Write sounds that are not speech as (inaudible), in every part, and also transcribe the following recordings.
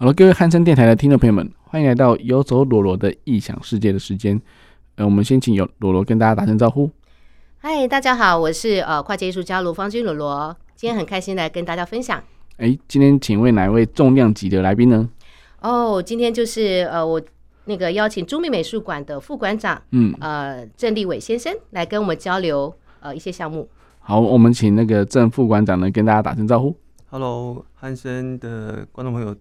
好了，各位汉声电台的听众朋友们，欢迎来到游走罗罗的异想世界的时间。呃，我们先请有罗罗跟大家打声招呼。嗨，大家好，我是呃跨界艺术家卢芳君罗罗，今天很开心来跟大家分享。哎，今天请问哪位重量级的来宾呢？哦，今天就是呃我那个邀请朱铭美术馆的副馆长，嗯，呃郑立伟先生来跟我们交流呃一些项目。好，我们请那个郑副馆长呢跟大家打声招呼。Hello，汉森的观众朋友。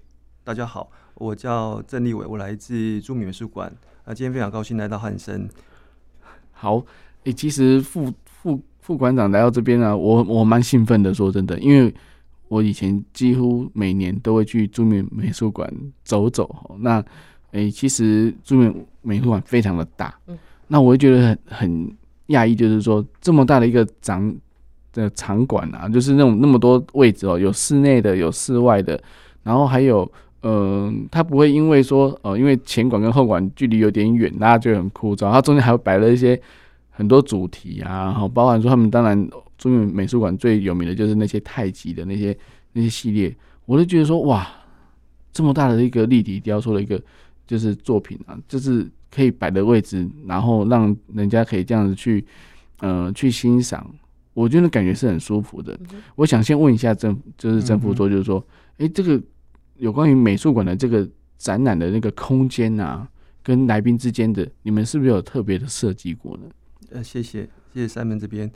大家好，我叫郑立伟，我来自著名美术馆。啊，今天非常高兴来到汉森。好，诶、欸，其实副副副馆长来到这边呢、啊，我我蛮兴奋的。说真的，因为我以前几乎每年都会去著名美术馆走走。那诶、欸，其实著名美术馆非常的大，嗯，那我会觉得很很讶异，就是说这么大的一个展的场馆啊，就是那种那么多位置哦，有室内的，有室外的，然后还有。嗯，他不会因为说，呃，因为前馆跟后馆距离有点远，大家觉得很枯燥。它中间还有摆了一些很多主题啊，然后包含说他们当然朱铭美术馆最有名的就是那些太极的那些那些系列，我就觉得说，哇，这么大的一个立体雕塑的一个就是作品啊，就是可以摆的位置，然后让人家可以这样子去，呃，去欣赏，我觉得感觉是很舒服的。我想先问一下郑，就是郑副座，就是说，哎，这个。有关于美术馆的这个展览的那个空间啊，跟来宾之间的，你们是不是有特别的设计过呢？呃，谢谢，谢谢 Simon 这边。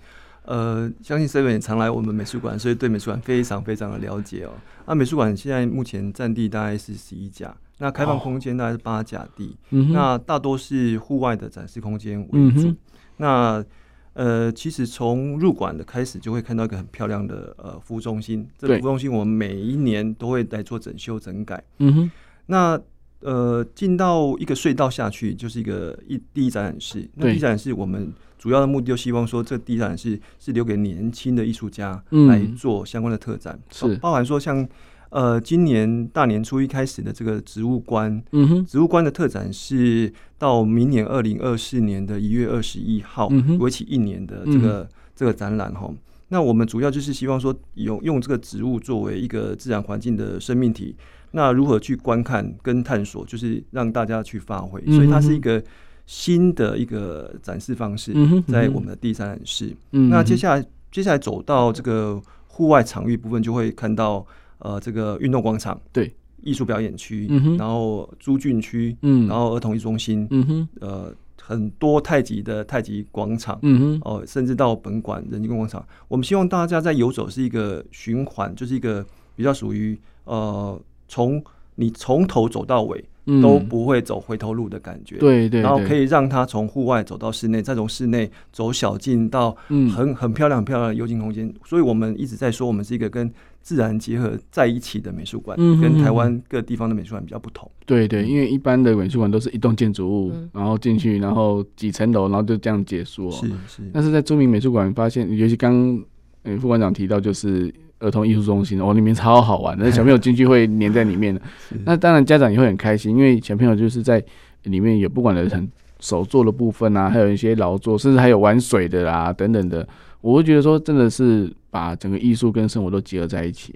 呃，相信 Simon 也常来我们美术馆，所以对美术馆非常非常的了解哦。那美术馆现在目前占地大概是十一甲，那开放空间大概是八甲地，哦，那大多是户外的展示空间为主。嗯、那呃，其实从入馆的开始就会看到一个很漂亮的呃服务中心。这个服务中心我们每一年都会来做整修整改。嗯哼。那呃，进到一个隧道下去就是一个一第一展览室。那第一展览室我们主要的目的就希望说，这第一展览室是留给年轻的艺术家来做相关的特展，是包含说像。呃，今年大年初一开始的这个植物观，嗯哼，植物观的特展是到明年二零二四年的一月二十一号，为期一年的这个、嗯、这个展览哈。那我们主要就是希望说，用用这个植物作为一个自然环境的生命体，那如何去观看跟探索，就是让大家去发挥，所以它是一个新的一个展示方式，在我们的第三展示。那接下来接下来走到这个户外场域部分，就会看到。呃，这个运动广场，对，艺术表演区，嗯，然后诸郡区，嗯，然后儿童艺术中心，嗯哼，呃，很多太极的太极广场，嗯哼，哦、呃，甚至到本馆人机广场，我们希望大家在游走是一个循环，就是一个比较属于呃，从你从头走到尾。都不会走回头路的感觉，对对，然后可以让他从户外走到室内，再从室内走小径到很很漂亮很漂亮的幽静空间。所以我们一直在说，我们是一个跟自然结合在一起的美术馆，跟台湾各地方的美术馆比较不同。对对，因为一般的美术馆都是一栋建筑物，然后进去，然后几层楼，然后就这样结束。是是，但是在著名美术馆发现，尤其刚嗯副馆长提到就是。儿童艺术中心哦，里面超好玩的，(laughs) 那小朋友进去会黏在里面的。那当然家长也会很开心，因为小朋友就是在里面有不管的很手做的部分啊，还有一些劳作，甚至还有玩水的啦等等的。我会觉得说，真的是把整个艺术跟生活都结合在一起。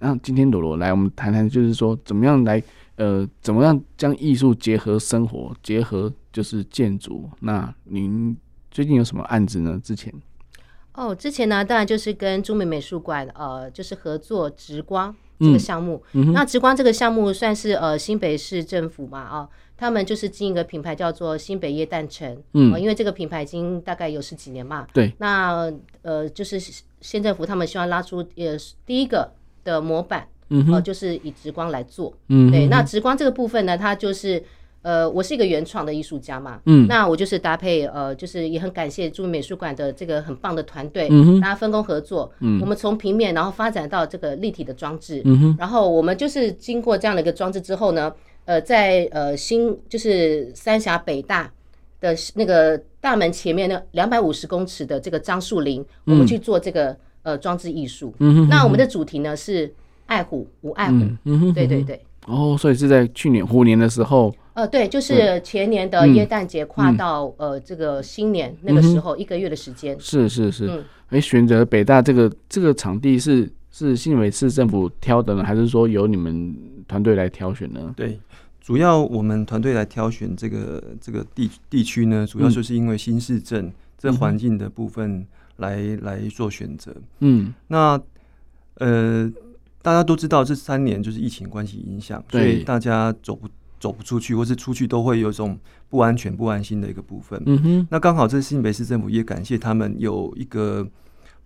那今天罗罗来，我们谈谈就是说，怎么样来呃，怎么样将艺术结合生活，结合就是建筑。那您最近有什么案子呢？之前？哦，之前呢，当然就是跟中美美术馆，呃，就是合作直光这个项目。嗯嗯、那直光这个项目算是呃新北市政府嘛，啊、呃，他们就是经营一个品牌叫做新北夜诞城。嗯、呃，因为这个品牌已经大概有十几年嘛。对。那呃，就是县政府他们希望拉出呃第一个的模板，嗯、呃，就是以直光来做。嗯。对，那直光这个部分呢，它就是。呃，我是一个原创的艺术家嘛，嗯，那我就是搭配，呃，就是也很感谢朱铭美术馆的这个很棒的团队，嗯，大家分工合作，嗯，我们从平面然后发展到这个立体的装置，嗯哼，然后我们就是经过这样的一个装置之后呢，呃，在呃新就是三峡北大的那个大门前面那两百五十公尺的这个樟树林，我们去做这个呃装置艺术，嗯哼，那我们的主题呢是爱虎无爱虎，嗯哼，对对对，哦，所以是在去年虎年的时候。呃，对，就是前年的耶诞节跨到呃这个新年、嗯、那个时候一个月的时间。是是是，哎、嗯，选择北大这个这个场地是是新北市政府挑的呢，还是说由你们团队来挑选呢？对，主要我们团队来挑选这个这个地地区呢，主要就是因为新市镇这环境的部分来、嗯、来做选择。嗯，那呃，大家都知道这三年就是疫情关系影响，所以大家走不走不出去，或是出去都会有种不安全、不安心的一个部分。嗯哼，那刚好这新北市政府也感谢他们有一个。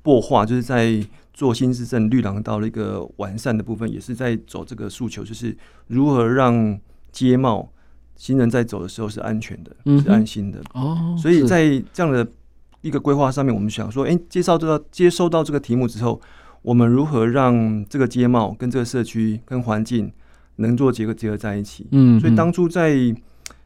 擘画就是在做新市镇绿廊道的一个完善的部分，也是在走这个诉求，就是如何让街貌行人在走的时候是安全的，嗯、是安心的。哦，所以在这样的一个规划上面，我们想说，哎、欸，接受到接收到这个题目之后，我们如何让这个街貌跟这个社区跟环境能做结合结合在一起？嗯，所以当初在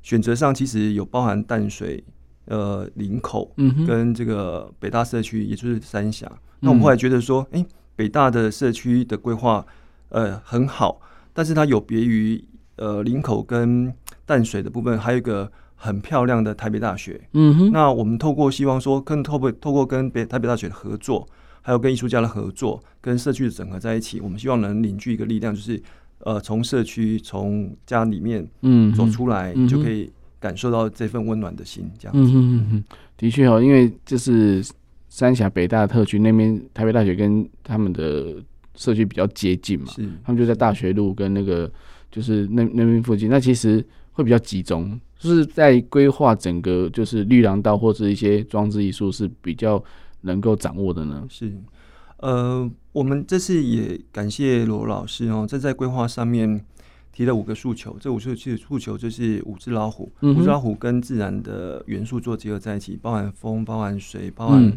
选择上，其实有包含淡水。呃，林口嗯跟这个北大社区，也就是三峡。嗯、那我们后来觉得说，哎、欸，北大的社区的规划呃很好，但是它有别于呃林口跟淡水的部分，还有一个很漂亮的台北大学。嗯哼。那我们透过希望说，跟透过透过跟北台北大学的合作，还有跟艺术家的合作，跟社区的整合在一起，我们希望能凝聚一个力量，就是呃从社区从家里面嗯走出来，就可以。感受到这份温暖的心，这样子。嗯嗯嗯，的确哦，因为就是三峡北大特区那边，台北大学跟他们的社区比较接近嘛，是他们就在大学路跟那个就是那那边附近，那其实会比较集中，就是在规划整个就是绿廊道或者一些装置艺术是比较能够掌握的呢。是，呃，我们这次也感谢罗老师哦，这在规划上面。提了五个诉求，这五个诉求就是五只老虎，嗯、五只老虎跟自然的元素做结合在一起，包含风、包含水、包含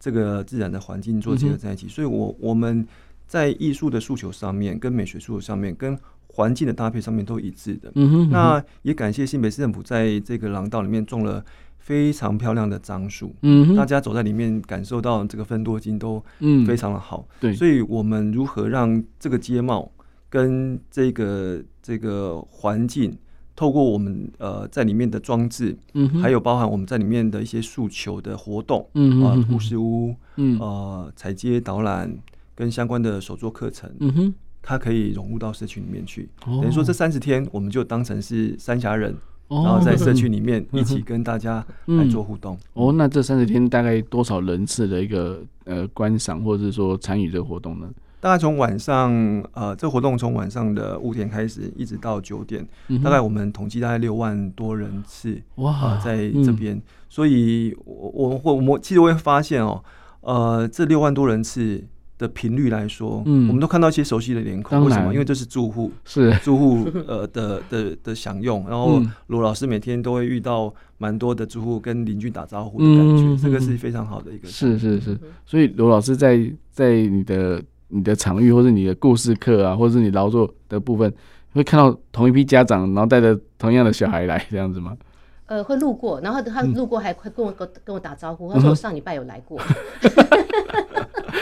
这个自然的环境做结合在一起。嗯、所以我我们在艺术的诉求上面、跟美学诉求上面、跟环境的搭配上面都一致的。嗯、哼那也感谢新北市政府在这个廊道里面种了非常漂亮的樟树，嗯、哼。大家走在里面感受到这个芬多精都非常的好。嗯、对，所以我们如何让这个街貌跟这个这个环境，透过我们呃在里面的装置，嗯哼，还有包含我们在里面的一些诉求的活动，嗯啊，故事屋，嗯。呃，踩街导览跟相关的手作课程，嗯哼，它可以融入到社区里面去。哦、等于说这三十天，我们就当成是三峡人，哦、然后在社区里面一起跟大家来做互动。哦，那这三十天大概多少人次的一个呃观赏或者是说参与这个活动呢？大概从晚上，呃，这个活动从晚上的五点开始，一直到九点，嗯、大概我们统计大概六万多人次哇、呃，在这边，嗯、所以我我我我其实我会发现哦，呃，这六万多人次的频率来说，嗯，我们都看到一些熟悉的脸孔，为什么？因为这是住户，是住户呃的的的享用，然后罗老师每天都会遇到蛮多的住户跟邻居打招呼的感觉，嗯、这个是非常好的一个，是是是，所以罗老师在在你的。你的场域，或是你的故事课啊，或是你劳作的部分，会看到同一批家长，然后带着同样的小孩来这样子吗？呃，会路过，然后他路过还会跟我跟、嗯、跟我打招呼，他 (laughs) 说我上礼拜有来过。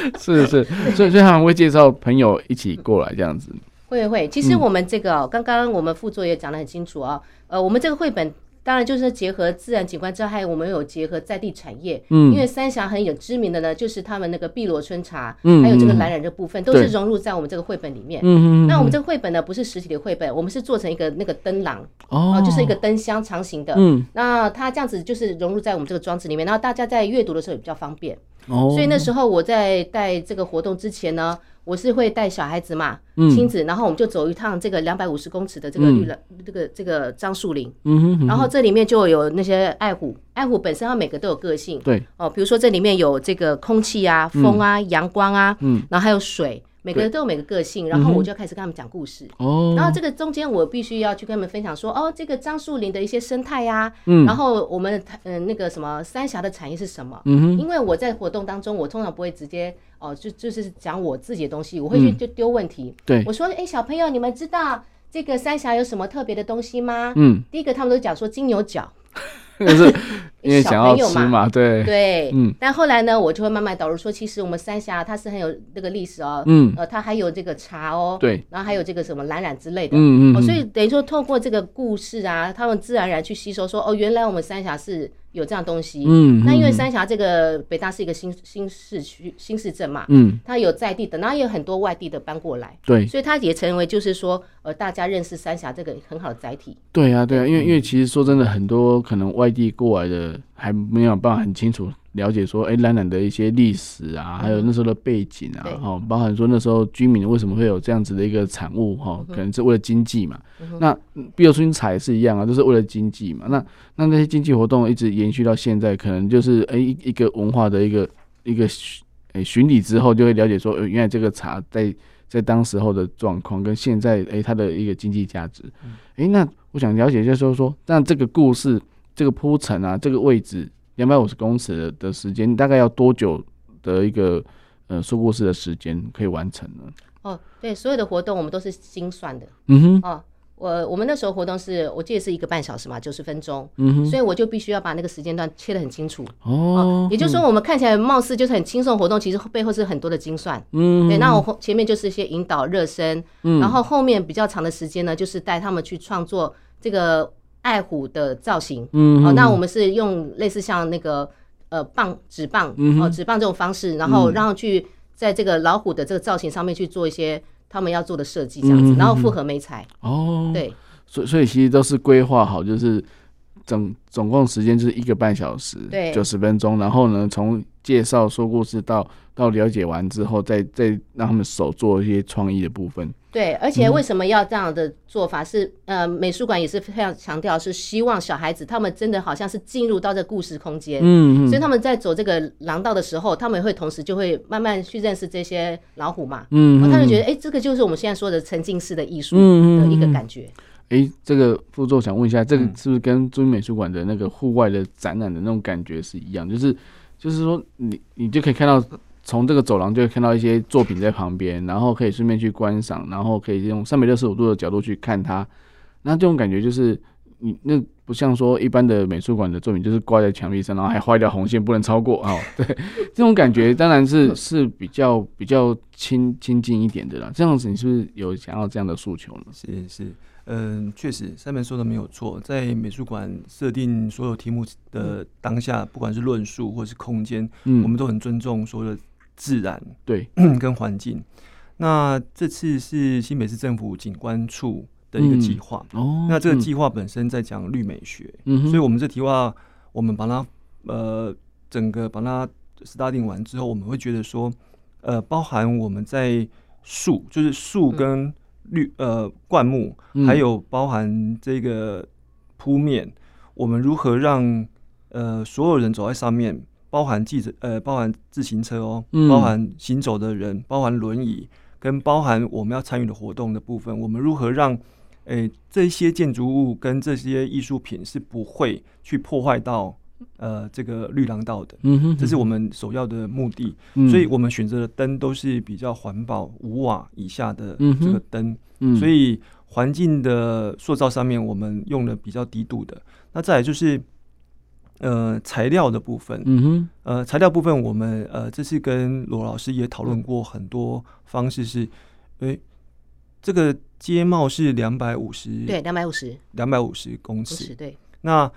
(laughs) 是是，所以所以他们会介绍朋友一起过来这样子。会会，其实我们这个刚刚、嗯、我们副作也讲得很清楚啊，呃，我们这个绘本。当然，就是结合自然景观之外，还有我们有结合在地产业。嗯，因为三峡很有知名的呢，就是他们那个碧螺春茶，嗯，还有这个蓝染这部分，都是融入在我们这个绘本里面。嗯嗯。那我们这个绘本呢，不是实体的绘本，我们是做成一个那个灯廊，哦，就是一个灯箱长形的。嗯。那它这样子就是融入在我们这个装置里面，然后大家在阅读的时候也比较方便。哦。所以那时候我在带这个活动之前呢。我是会带小孩子嘛，亲子，然后我们就走一趟这个两百五十公尺的这个绿了，这个这个樟树林，嗯哼然后这里面就有那些爱虎，爱虎本身它每个都有个性，对，哦，比如说这里面有这个空气啊、风啊、阳光啊，嗯然后还有水。每个人都有每个个性，然后我就开始跟他们讲故事。哦，然后这个中间我必须要去跟他们分享说，哦，这个樟树林的一些生态呀，嗯，然后我们嗯那个什么三峡的产业是什么？嗯哼，因为我在活动当中，我通常不会直接哦，就就是讲我自己的东西，我会去就丢问题。对，我说，哎，小朋友，你们知道这个三峡有什么特别的东西吗？嗯，第一个他们都讲说金牛角。(laughs) 就是因为想要吃嘛，对。对，嗯。但后来呢，我就会慢慢导入说，其实我们三峡它是很有那个历史哦，嗯，呃，它还有这个茶哦，对，然后还有这个什么蓝染之类的，嗯嗯。所以等于说，透过这个故事啊，他们自然而然去吸收说，哦，原来我们三峡是有这样东西。嗯，那因为三峡这个北大是一个新新市区、新市镇嘛，嗯，它有在地的，然后也有很多外地的搬过来，对，所以它也成为就是说，呃，大家认识三峡这个很好的载体。对啊，对啊，因为因为其实说真的，很多可能外地过来的还没有办法很清楚。了解说，哎，兰兰的一些历史啊，还有那时候的背景啊，哦，包含说那时候居民为什么会有这样子的一个产物，哈，可能是为了经济嘛。那碧螺春彩是一样啊，都是为了经济嘛。那那那些经济活动一直延续到现在，可能就是哎一一个文化的一个一个哎巡礼之后，就会了解说，呃，原来这个茶在在当时候的状况跟现在哎它的一个经济价值。哎，那我想了解就是说说，那这个故事这个铺陈啊，这个位置。两百五十公尺的的时间，大概要多久的一个呃说故事的时间可以完成呢？哦，对，所有的活动我们都是精算的。嗯哼。哦，我我们那时候活动是我记得是一个半小时嘛，九十分钟。嗯哼。所以我就必须要把那个时间段切得很清楚。哦，哦。也就是说，我们看起来貌似就是很轻松的活动，其实背后是很多的精算。嗯。对，那我后前面就是一些引导热身，嗯，然后后面比较长的时间呢，就是带他们去创作这个。爱虎的造型，嗯，好，那我们是用类似像那个呃棒纸棒，哦纸棒这种方式，然后让去在这个老虎的这个造型上面去做一些他们要做的设计，这样子，然后复合媒材。哦，对，所以所以其实都是规划好，就是总总共时间就是一个半小时，对，九十分钟，然后呢从介绍说故事到到了解完之后，再再让他们手做一些创意的部分。对，而且为什么要这样的做法是？是、嗯、呃，美术馆也是非常强调，是希望小孩子他们真的好像是进入到这个故事空间，嗯，嗯，所以他们在走这个廊道的时候，他们会同时就会慢慢去认识这些老虎嘛，嗯，嗯，他就觉得，哎，这个就是我们现在说的沉浸式的艺术的一个感觉。哎、这个副座想问一下，这个是不是跟中美术馆的那个户外的展览的那种感觉是一样？就是，就是说你你就可以看到。从这个走廊就会看到一些作品在旁边，然后可以顺便去观赏，然后可以用三百六十五度的角度去看它。那这种感觉就是你那不像说一般的美术馆的作品，就是挂在墙壁上，然后还画一条红线不能超过哦。(laughs) 对，这种感觉当然是是比较比较亲亲近一点的啦。这样子你是不是有想要这样的诉求呢？是是，嗯，确实三门说的没有错，在美术馆设定所有题目的当下，不管是论述或是空间，嗯，我们都很尊重所有的。自然对。(clears throat) 跟环境，那这次是新北市政府景观处的一个计划。哦。那这个计划本身在讲绿美学，嗯，所以我们这题话我们把它呃整个把它 study 完之后，我们会觉得说，呃，包含我们在树，就是树跟绿呃灌木，还有包含这个铺面，我们如何让呃所有人走在上面。包含记者，呃，包含自行车哦，包含行走的人，包含轮椅，跟包含我们要参与的活动的部分，我们如何让，诶、欸、这些建筑物跟这些艺术品是不会去破坏到，呃，这个绿廊道的，嗯哼，这是我们首要的目的，嗯。所以我们选择的灯都是比较环保，五瓦以下的这个灯，嗯。所以环境的塑造上面我们用了比较低度的，那再来就是。呃，材料的部分，嗯哼，呃，材料部分，我们呃，这次跟罗老师也讨论过很多方式是，是，诶，这个街帽是两百五十，对，两百五十，两百五十公尺，对。那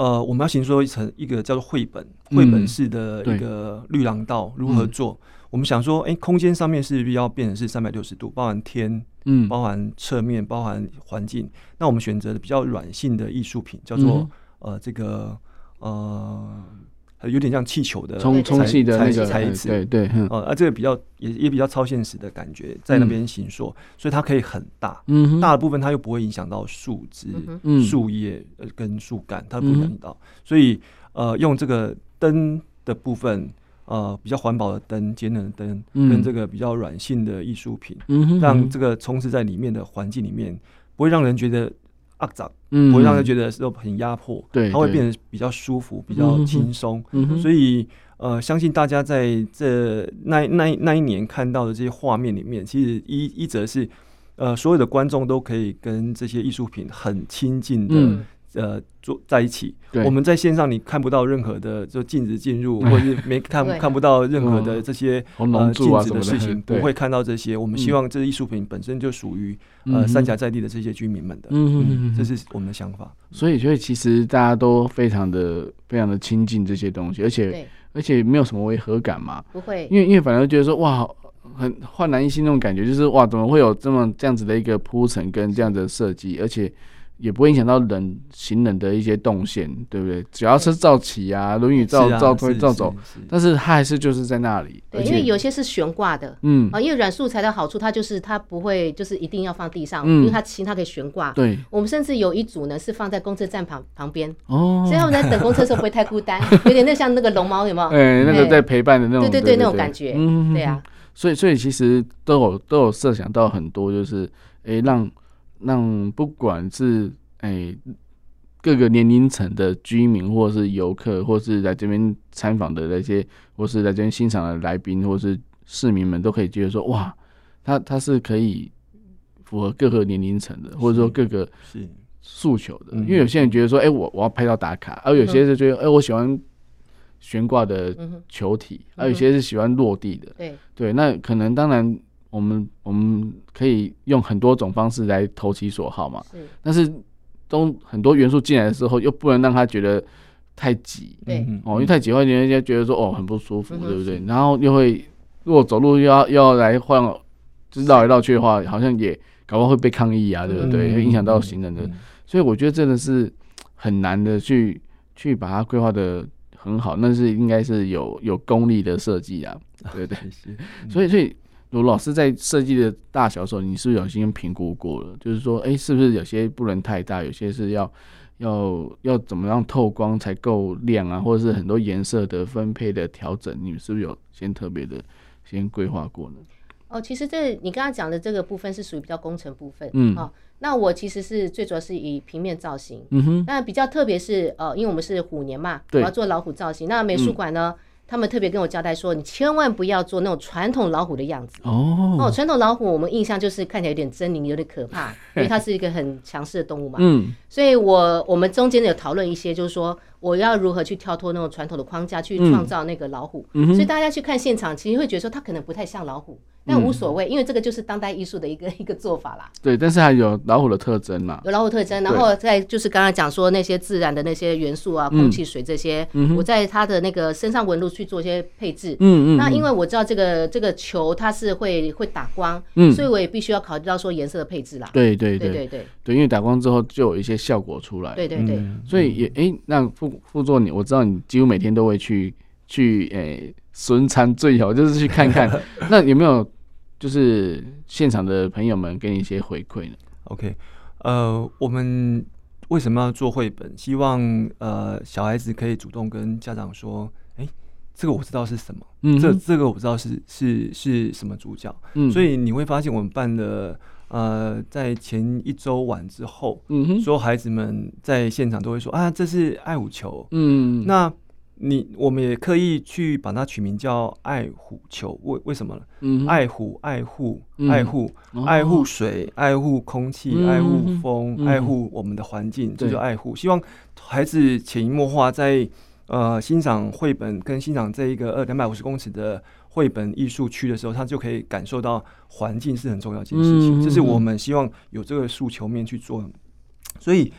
呃，我们要形成一层一个叫做绘本，绘、嗯、本式的一个绿廊道如何做？嗯、我们想说，诶，空间上面是必要变成是三百六十度，包含天，嗯，包含侧面，包含环境。那我们选择的比较软性的艺术品，叫做、嗯、呃这个。呃，有点像气球的充充气的那个材质，对对，呃，啊，这个比较也也比较超现实的感觉，在那边形塑，所以它可以很大，嗯，大的部分它又不会影响到树枝、树叶呃跟树干，它不会影响到，所以呃，用这个灯的部分，呃，比较环保的灯、节能的灯，跟这个比较软性的艺术品，嗯，让这个充斥在里面的环境里面，不会让人觉得。肮脏，嗯，不会让他觉得是很压迫，对，它会变得比较舒服，比较轻松，嗯，所以呃，相信大家在这那那那一年看到的这些画面里面，其实一一则是呃，所有的观众都可以跟这些艺术品很亲近的呃，坐在一起。我们在线上你看不到任何的就禁止进入，(laughs) 或者是没看看不到任何的这些、嗯、呃禁啊止的事情，(laughs) 不会看到这些。我们希望这艺术品本身就属于、嗯、呃三峡在地的这些居民们的。嗯嗯，这是我们的想法。所以，所以其实大家都非常的、非常的亲近这些东西，而且而且没有什么违和感嘛。不会，因为因为反而觉得说哇，很焕然一新那种感觉，就是哇，怎么会有这么这样子的一个铺陈跟这样的设计，而且。也不会影响到人行人的一些动线，对不对？只要是照骑啊，轮椅照照推照走，但是它还是就是在那里。对，因为有些是悬挂的，嗯啊，因为软素材的好处，它就是它不会就是一定要放地上，因为它轻，它可以悬挂。对，我们甚至有一组呢是放在公车站旁旁边，哦，所以他们在等公车的时候不会太孤单，(laughs) 有点那像那个龙猫有没有？哎，那个在陪伴的那种，对对对，那种感觉，嗯，对啊。所以所以其实都有都有设想到很多，就是哎让。让不管是哎、欸、各个年龄层的居民，或是游客，或是来这边参访的那些，或是来这边欣赏的来宾，或是市民们，都可以觉得说，哇，它它是可以符合各个年龄层的，或者说各个诉求的。因为有些人觉得说，哎、欸，我我要拍照打卡，而有些是觉得，哎、欸，我喜欢悬挂的球体，而有些是喜欢落地的。对对，那可能当然。我们我们可以用很多种方式来投其所好嘛，是，但是都很多元素进来的时候，又不能让他觉得太挤，对，哦，因为太挤会让人家觉得说哦很不舒服，对不对？然后又会如果走路又要又要来换，就是绕来绕去的话，好像也搞不好会被抗议啊，对不对？会影响到行人的，所以我觉得真的是很难的去去把它规划的很好，那是应该是有有功力的设计啊，对对，(laughs) 所以所以。罗老师在设计的大小的时候，你是不是有先评估过了？就是说，哎、欸，是不是有些不能太大，有些是要要要怎么样透光才够亮啊？或者是很多颜色的分配的调整，你们是不是有先特别的先规划过呢？哦，其实这你刚刚讲的这个部分是属于比较工程部分，嗯，哦，那我其实是最主要是以平面造型，嗯哼，那比较特别是呃，因为我们是虎年嘛，我要做老虎造型，那美术馆呢？嗯他们特别跟我交代说，你千万不要做那种传统老虎的样子哦。哦，传统老虎我们印象就是看起来有点狰狞，有点可怕，因为它是一个很强势的动物嘛。嗯，所以我我们中间有讨论一些，就是说我要如何去跳脱那种传统的框架，去创造那个老虎。嗯，所以大家去看现场，其实会觉得说它可能不太像老虎。但无所谓，因为这个就是当代艺术的一个一个做法啦。对，但是还有老虎的特征嘛，有老虎特征，然后再就是刚刚讲说那些自然的那些元素啊，空气、水这些，我在它的那个身上纹路去做一些配置。嗯嗯。那因为我知道这个这个球它是会会打光，所以我也必须要考虑到说颜色的配置啦。对对对对对对，因为打光之后就有一些效果出来。对对对。所以也哎，那副副座你，我知道你几乎每天都会去去诶，巡参最好就是去看看，(laughs) 那有没有？就是现场的朋友们给你一些回馈呢。OK，呃，我们为什么要做绘本？希望呃小孩子可以主动跟家长说：“哎、欸，这个我知道是什么，嗯，这这个我知道是是是什么主角。”嗯，所以你会发现我们办的呃，在前一周晚之后，嗯哼，所有孩子们在现场都会说：“啊，这是爱五球。”嗯，那。你我们也刻意去把它取名叫爱虎球，为为什么呢？嗯、爱虎、爱护、爱护、嗯、爱护水、爱护空气、嗯、爱护风、嗯、爱护我们的环境，这、嗯、就爱护。希望孩子潜移默化在呃欣赏绘本跟欣赏这一个二两百五十公尺的绘本艺术区的时候，他就可以感受到环境是很重要一件事情。嗯、这是我们希望有这个诉求面去做，所以。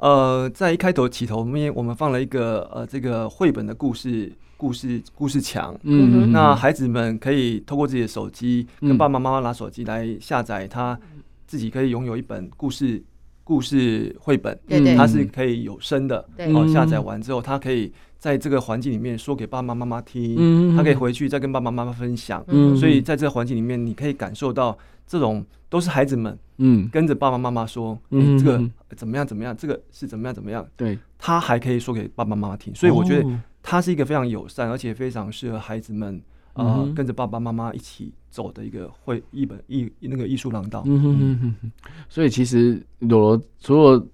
呃，在一开头起头，我们我们放了一个呃，这个绘本的故事故事故事墙，嗯，那孩子们可以透过自己的手机，跟爸爸妈妈拿手机来下载，他自己可以拥有一本故事故事绘本，对对，它是可以有声的，对，哦，下载完之后，他可以在这个环境里面说给爸爸妈妈听，嗯，他可以回去再跟爸爸妈妈分享，嗯，所以在这个环境里面，你可以感受到这种。都是孩子们，嗯，跟着爸爸妈妈说，嗯，这个怎么样怎么样，这个是怎么样怎么样，对，他还可以说给爸爸妈妈听，所以我觉得他是一个非常友善，而且非常适合孩子们，啊，跟着爸爸妈妈一起走的一个会一本艺那个艺术廊道。嗯哼哼哼。所以其实罗罗除了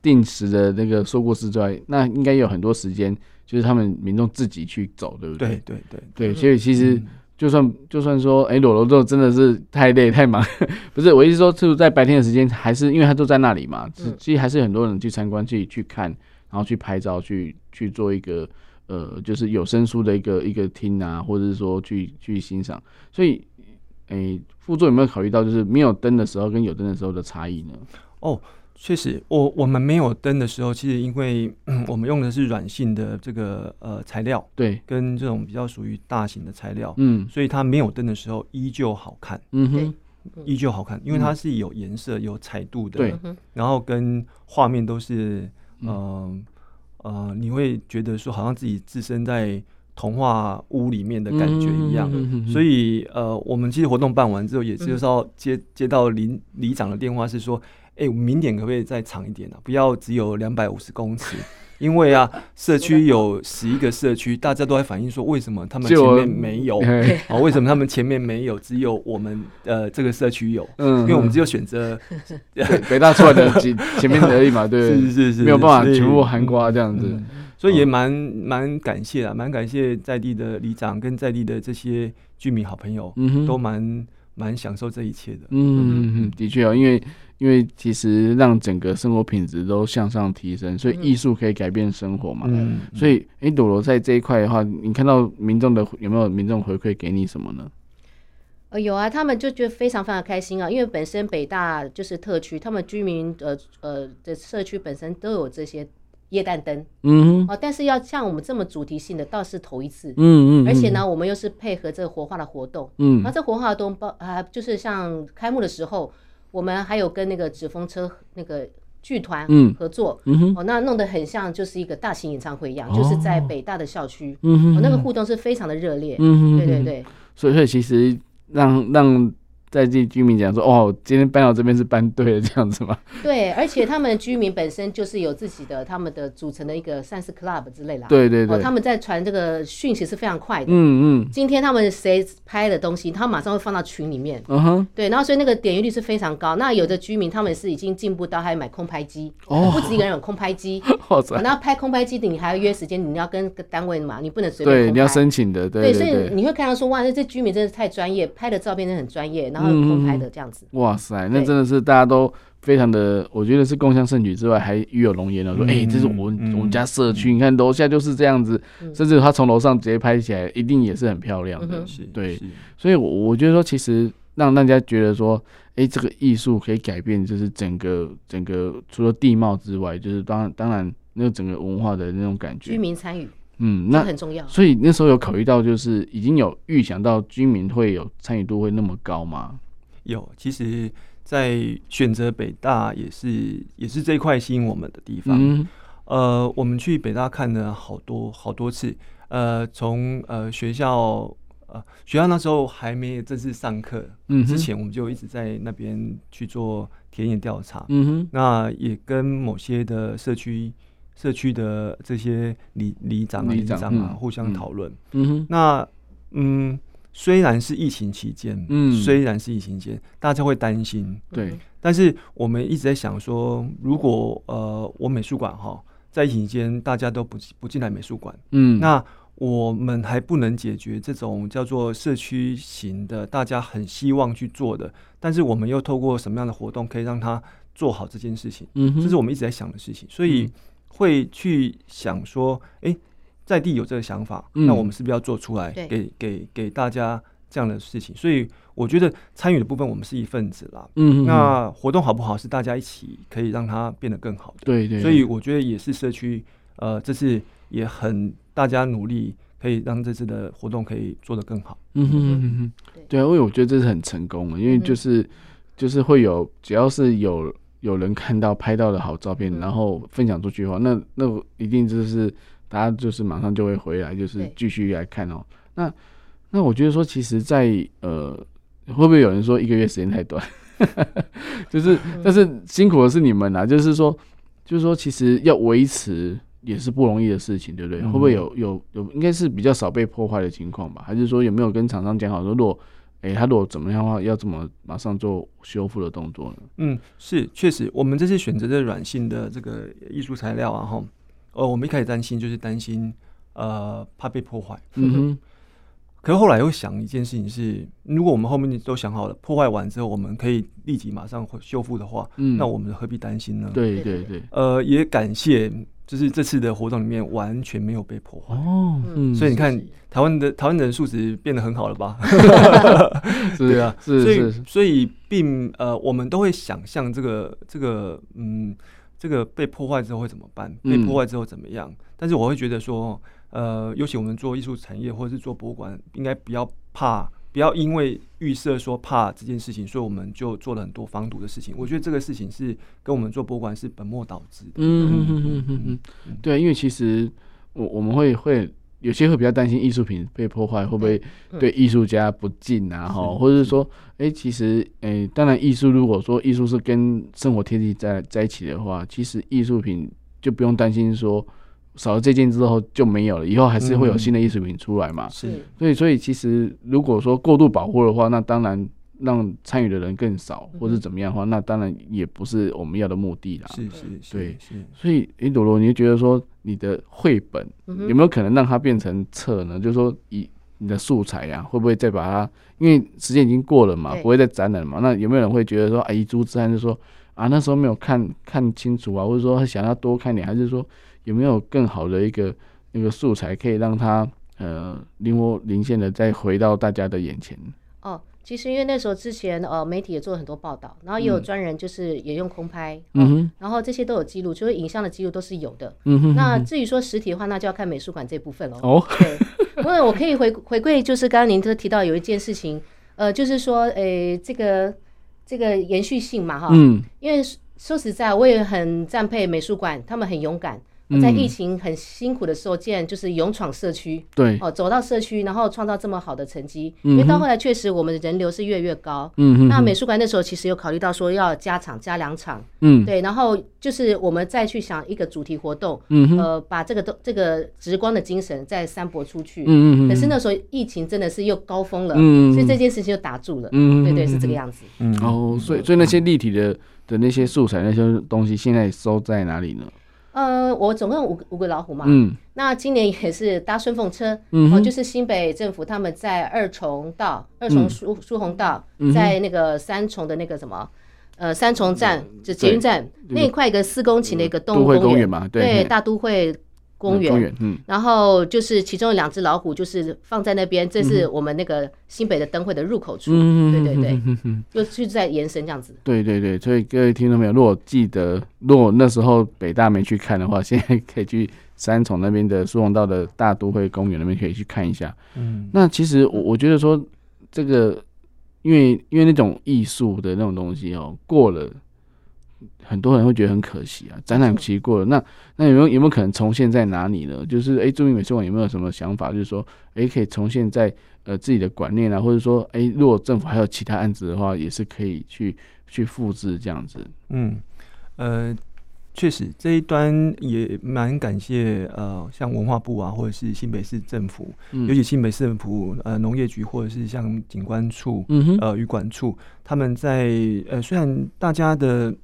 定时的那个说故事之外，那应该有很多时间，就是他们民众自己去走，对不对？对对对对。所以其实。就算就算说，哎、欸，裸露真的是太累太忙，(laughs) 不是我意思说，就是在白天的时间，还是因为他都在那里嘛，嗯、其实还是很多人去参观，去去看，然后去拍照，去去做一个呃，就是有声书的一个一个听啊，或者是说去去欣赏。所以，哎、欸，副座有没有考虑到，就是没有灯的时候跟有灯的时候的差异呢？哦。确实，我我们没有灯的时候，其实因为、嗯、我们用的是软性的这个呃材料，对，跟这种比较属于大型的材料，嗯，所以它没有灯的时候依旧好看，嗯哼，依旧好看，因为它是有颜色、有彩度的，对，然后跟画面都是，嗯、呃呃，你会觉得说好像自己置身在童话屋里面的感觉一样，嗯、所以呃，我们其实活动办完之后，也就是要接、嗯、接到里里长的电话，是说。哎、欸，我们明点可不可以再长一点呢、啊？不要只有两百五十公尺，因为啊，社区有十一个社区，大家都在反映说，为什么他们前面没有？啊，为什么他们前面没有？只有我们呃这个社区有？嗯，因为我们只有选择 (laughs) 北大出来的前前面而已嘛，对，是是是，是，没有办法全部含瓜这样子，嗯、所以也蛮蛮感谢啊，蛮感谢在地的里长跟在地的这些居民好朋友，嗯、都蛮蛮享受这一切的。嗯嗯嗯，的确哦，因为。因为其实让整个生活品质都向上提升，所以艺术可以改变生活嘛。嗯，所以哎，朵罗在这一块的话，你看到民众的有没有民众回馈给你什么呢？呃，有啊，他们就觉得非常非常开心啊，因为本身北大就是特区，他们居民呃呃的社区本身都有这些液氮灯，嗯哼，哦，但是要像我们这么主题性的倒是头一次，嗯嗯，而且呢，我们又是配合这个活化的活动，嗯，那这活化的活动包啊，就是像开幕的时候。我们还有跟那个纸风车那个剧团合作，哦，那弄得很像就是一个大型演唱会一样，哦、就是在北大的校区，嗯哦，那个互动是非常的热烈，嗯、对对对，所以所以其实让让。在地居民讲说：“哦，今天搬到这边是搬对了，这样子吗？”对，而且他们居民本身就是有自己的他们的组成的一个善事 club 之类的。对对对，哦，他们在传这个讯息是非常快的。嗯嗯。今天他们谁拍的东西，他马上会放到群里面。嗯哼。对，然后所以那个点阅率是非常高。那有的居民他们是已经进步到还买空拍机，哦，不止一个人有空拍机。(laughs) 哇塞！然后拍空拍机的，你还要约时间，你要跟个单位嘛，你不能随便。对，你要申请的。对，所以你会看到说，哇，这居民真的太专业，拍的照片真的很专业，然后空拍的这样子。哇塞，那真的是大家都非常的，我觉得是共襄盛举之外，还与有龙颜了。说，哎，这是我们我们家社区，你看楼下就是这样子，甚至他从楼上直接拍起来，一定也是很漂亮的。对，所以，我我觉得说，其实让大家觉得说，哎，这个艺术可以改变，就是整个整个除了地貌之外，就是当然当然那个整个文化的那种感觉，居民参与，嗯，那很重要。所以那时候有考虑到，就是已经有预想到居民会有参与度会那么高吗？有，其实，在选择北大也是也是这块吸引我们的地方。嗯、呃，我们去北大看了好多好多次。呃，从呃学校呃学校那时候还没有正式上课嗯之前，我们就一直在那边去做田野调查。嗯哼，那也跟某些的社区社区的这些里里长啊、里长啊、嗯、互相讨论。嗯哼，那嗯。虽然是疫情期间，嗯，虽然是疫情期间，大家会担心，对。但是我们一直在想说，如果呃，我美术馆哈，在疫情期间大家都不不进来美术馆，嗯，那我们还不能解决这种叫做社区型的，大家很希望去做的，但是我们又透过什么样的活动可以让他做好这件事情？嗯哼，这是我们一直在想的事情，所以会去想说，哎、欸。在地有这个想法，那我们是不是要做出来，给给给大家这样的事情？所以我觉得参与的部分，我们是一份子啦。嗯，那活动好不好，是大家一起可以让它变得更好的。对对。所以我觉得也是社区，呃，这次也很大家努力，可以让这次的活动可以做得更好。嗯哼哼哼。对啊，因为我觉得这是很成功的，因为就是就是会有，只要是有有人看到拍到的好照片，然后分享出去的话，那那一定就是。大家就是马上就会回来，就是继续来看哦。那那我觉得说，其实在，在呃，会不会有人说一个月时间太短？(laughs) 就是，但是辛苦的是你们啊。就是说，就是说，其实要维持也是不容易的事情，对不对？会不会有有有，应该是比较少被破坏的情况吧？还是说有没有跟厂商讲好说，如果哎他如果怎么样的话，要怎么马上做修复的动作呢？嗯，是确实，我们这次选择的软性的这个艺术材料啊，哈。呃，我们一开始担心就是担心，呃，怕被破坏。嗯哼。(laughs) 可是后来又想一件事情是，如果我们后面都想好了，破坏完之后我们可以立即马上修复的话，嗯，那我们何必担心呢？对对对。呃，也感谢，就是这次的活动里面完全没有被破坏哦。嗯，所以你看，台湾的台湾人素质变得很好了吧？(laughs) 对啊，是所以所以并呃，我们都会想象这个这个嗯，这个被破坏之后会怎么办？被破坏之后怎么样？嗯，但是我会觉得说。呃，尤其我们做艺术产业或者是做博物馆，应该不要怕，不要因为预设说怕这件事情，所以我们就做了很多防毒的事情。我觉得这个事情是跟我们做博物馆是本末倒置的。嗯嗯嗯嗯嗯，对，因为其实我我们会会有些会比较担心艺术品被破坏会不会对艺术家不敬啊？哈，或者是说，哎、欸，其实，哎、欸，当然艺术如果说艺术是跟生活贴地在在一起的话，其实艺术品就不用担心说。少了这件之后就没有了，以后还是会有新的艺术品出来嘛。是、嗯，所以所以其实如果说过度保护的话，那当然让参与的人更少，或是怎么样的话，那当然也不是我们要的目的啦。是是是，对。所以，诶，朵罗，你就觉得说你的绘本有没有可能让它变成册呢？就是说，以你的素材呀、啊，会不会再把它？因为时间已经过了嘛，不会再展览嘛。那有没有人会觉得说，哎，遗珠之憾，就是说啊，那时候没有看看清楚啊，或者说想要多看点，还是说？有没有更好的一个那个素材，可以让它呃灵活灵现的再回到大家的眼前？哦，其实因为那时候之前呃媒体也做了很多报道，然后也有专人就是也用空拍，嗯哼、哦，然后这些都有记录，就是影像的记录都是有的。嗯哼，那至于说实体的话，那就要看美术馆这部分喽。哦，对，(laughs) 因为我可以回回归，就是刚刚您都提到有一件事情，呃，就是说，诶、欸，这个这个延续性嘛，哈，嗯，因为说实在，我也很赞佩美术馆，他们很勇敢。在疫情很辛苦的时候，竟然就是勇闯社区，对，哦，走到社区，然后创造这么好的成绩。因为到后来确实我们的人流是越来越高。嗯，那美术馆那时候其实有考虑到说要加场加两场，嗯，对，然后就是我们再去想一个主题活动，嗯，呃，把这个都这个直光的精神再散播出去。嗯，可是那时候疫情真的是又高峰了，嗯，所以这件事情就打住了。嗯，对对，是这个样子。嗯，哦，所以所以那些立体的的那些素材那些东西现在收在哪里呢？呃，我总共五个五个老虎嘛，嗯，那今年也是搭顺风车，嗯，哦，就是新北政府他们在二重道、二重疏疏洪道，在那个三重的那个什么，呃，三重站就捷运站那一块一个四公顷的一个动物公园。嘛，对，大都会。公园，嗯，然后就是其中有两只老虎，就是放在那边，这是我们那个新北的灯会的入口处，嗯，对对对，就是在延伸这样子。对对对，所以各位听到没有？如果记得，如果那时候北大没去看的话，现在可以去三重那边的苏宏道的大都会公园那边可以去看一下。嗯，那其实我我觉得说这个，因为因为那种艺术的那种东西哦，过了。很多人会觉得很可惜啊，展览期过了，那那有没有有没有可能重现在哪里呢？就是哎，著名美术馆有没有什么想法？就是说，哎，可以重现在呃自己的馆内啊，或者说，哎，如果政府还有其他案子的话，也是可以去去复制这样子。嗯，呃。确实，这一端也蛮感谢呃，像文化部啊，或者是新北市政府，嗯、尤其新北市政府呃农业局，或者是像景观处、嗯、哼呃渔管处，他们在呃虽然大家的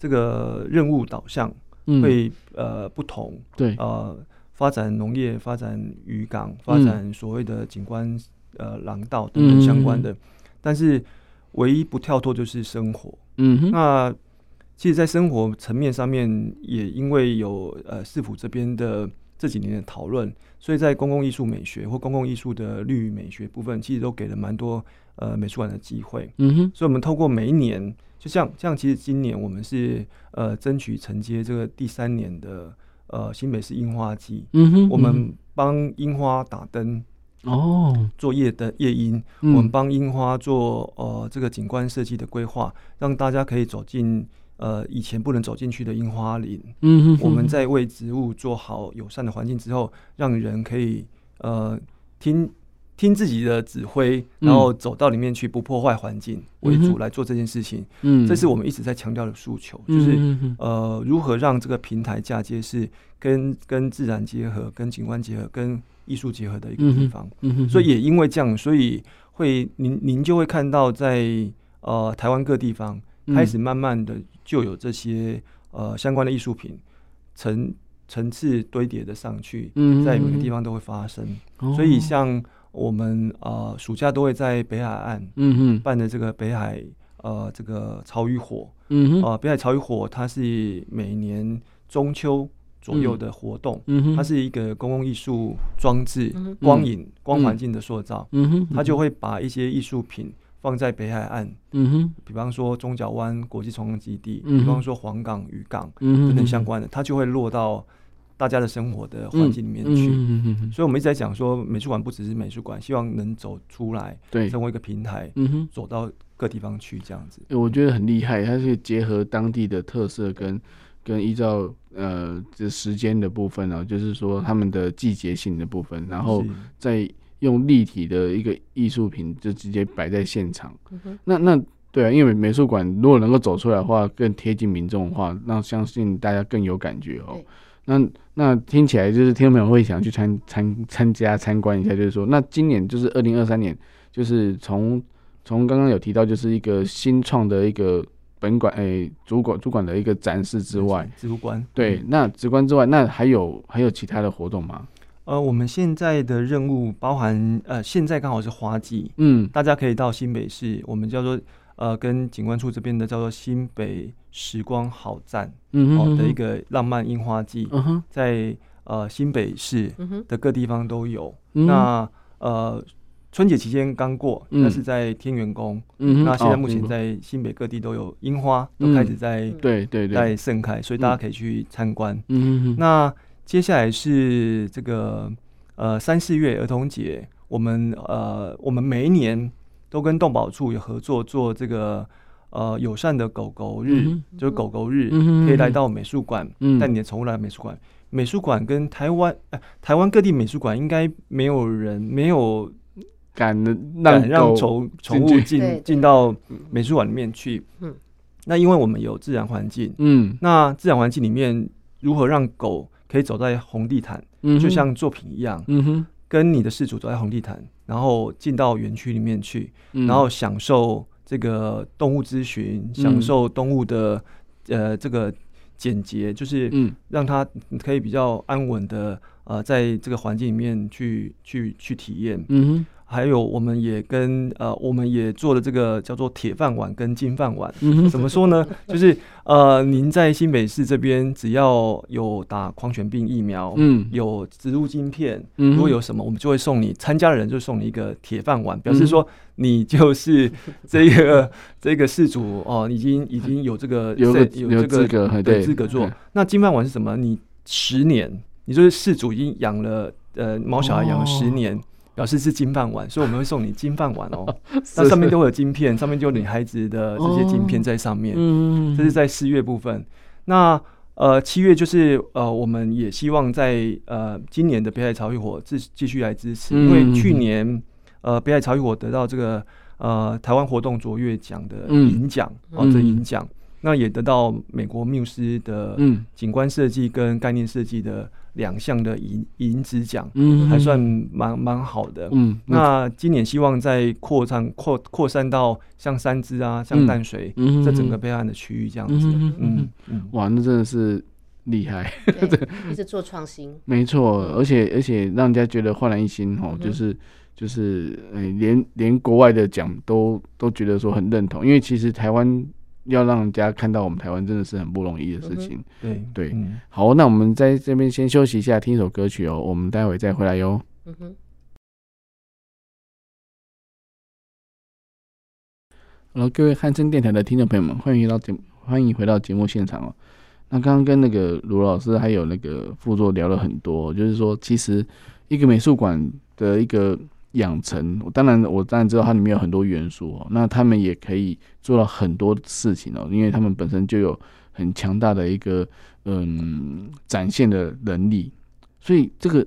这个任务导向会、嗯、呃不同，对呃发展农业、发展渔港、发展所谓的景观呃廊道等等相关的，嗯、但是唯一不跳脱就是生活。嗯哼，那。其实，在生活层面上面，也因为有呃市府这边的这几年的讨论，所以在公共艺术美学或公共艺术的绿美学部分，其实都给了蛮多呃美术馆的机会。嗯哼，所以我们透过每一年，就像像其实今年我们是呃争取承接这个第三年的呃新北市樱花季。嗯哼，我们帮樱花打灯哦，做夜灯夜樱，我们帮樱花做呃这个景观设计的规划，让大家可以走进。呃，以前不能走进去的樱花林，嗯哼哼，我们在为植物做好友善的环境之后，让人可以呃听听自己的指挥，然后走到里面去，不破坏环境为主来做这件事情。嗯，这是我们一直在强调的诉求，就是呃如何让这个平台嫁接是跟跟自然结合、跟景观结合、跟艺术结合的一个地方。嗯哼，所以也因为这样，所以会您您就会看到在呃台湾各地方开始慢慢的。就有这些呃相关的艺术品层层次堆叠的上去，在每个地方都会发生。所以像我们呃暑假都会在北海岸，嗯哼，办的这个北海呃这个潮与火，嗯哼，呃北海潮与火，它是每年中秋左右的活动，嗯。哼，它是一个公共艺术装置，光影光环境的塑造，嗯哼，它就会把一些艺术品放在北海岸，嗯哼，比方说中角湾国际重工基地，比方说黄港渔港，嗯等等相关的，它就会落到。大家的生活的环境里面去，嗯嗯嗯、所以，我们一直在讲说，美术馆不只是美术馆，希望能走出来，对，成为一个平台，嗯哼，走到各地方去，这样子。我觉得很厉害，它是结合当地的特色跟跟依照呃这时间的部分呢、喔，就是说他们的季节性的部分，然后再用立体的一个艺术品就直接摆在现场。嗯、那那对啊，因为美术馆如果能够走出来的话，更贴近民众的话，那相信大家更有感觉哦、喔。那那听起来就是听众朋友会想去参参参加参观一下，就是说，那今年就是二零二三年，就是从从刚刚有提到，就是一个新创的一个本馆诶、欸、主管主管的一个展示之外，直观对，那直观之外，那还有还有其他的活动吗？呃，我们现在的任务包含呃，现在刚好是花季，嗯，大家可以到新北市，我们叫做。呃，跟景观处这边的叫做新北时光好赞，嗯哼，的一个浪漫樱花季，嗯，在呃新北市的各地方都有。嗯、那呃春节期间刚过，那、嗯、是在天元宫，嗯，那现在目前在新北各地都有樱花，嗯、都开始在对对对。在盛开，所以大家可以去参观。那接下来是这个呃三四月儿童节，我们呃我们每一年。都跟动保处有合作，做这个呃友善的狗狗日，嗯、就是狗狗日，嗯、可以来到美术馆，带、嗯、你的宠物来美术馆。美术馆跟台湾，呃，台湾各地美术馆应该没有人没有敢让让宠宠物进进到美术馆里面去。嗯，那因为我们有自然环境，嗯，那自然环境里面如何让狗可以走在红地毯，嗯、就像作品一样，嗯哼。跟你的事主走在红地毯，然后进到园区里面去，嗯、然后享受这个动物咨询，嗯、享受动物的呃这个简洁，就是让它可以比较安稳的呃在这个环境里面去去去体验。嗯哼还有，我们也跟呃，我们也做了这个叫做铁饭碗跟金饭碗。嗯、怎么说呢？就是呃，您在新北市这边，只要有打狂犬病疫苗，嗯，有植入晶片，嗯、如果有什么，我们就会送你参加的人就送你一个铁饭碗，表示说你就是 (laughs) 这个、嗯、这个事主哦，已经已经有这个有个有这个资格对资格做。那金饭碗是什么？你十年，你就是事主已经养了呃猫小孩养了十年。哦表示是金饭碗，所以我们会送你金饭碗哦。(laughs) 那上面都有晶片，上面就有你孩子的这些晶片在上面。嗯，这是在四月部分。那呃七月就是呃我们也希望在呃今年的北海潮与火继继续来支持，因为去年呃北海潮与我得到这个呃台湾活动卓越奖的银奖哦，这银奖。那也得到美国缪斯的景观设计跟概念设计的两项的银银质奖，嗯，还算蛮蛮好的。嗯，那今年希望再扩散扩扩散到像三芝啊，像淡水，嗯，这整个北岸的区域这样子。嗯嗯，哇，那真的是厉害，(laughs) 对，一直做创新，没错，而且而且让人家觉得焕然一新哦，就是就是，哎，连连国外的奖都都觉得说很认同，因为其实台湾。要让人家看到我们台湾真的是很不容易的事情。对对，好，那我们在这边先休息一下，听一首歌曲哦。我们待会再回来哟。嗯哼。Hello，各位汉声电台的听众朋友们，欢迎到节欢迎回到节目现场哦。那刚刚跟那个卢老师还有那个副座聊了很多，就是说，其实一个美术馆的一个。养成，当然我当然知道它里面有很多元素哦，那他们也可以做到很多事情哦，因为他们本身就有很强大的一个嗯展现的能力，所以这个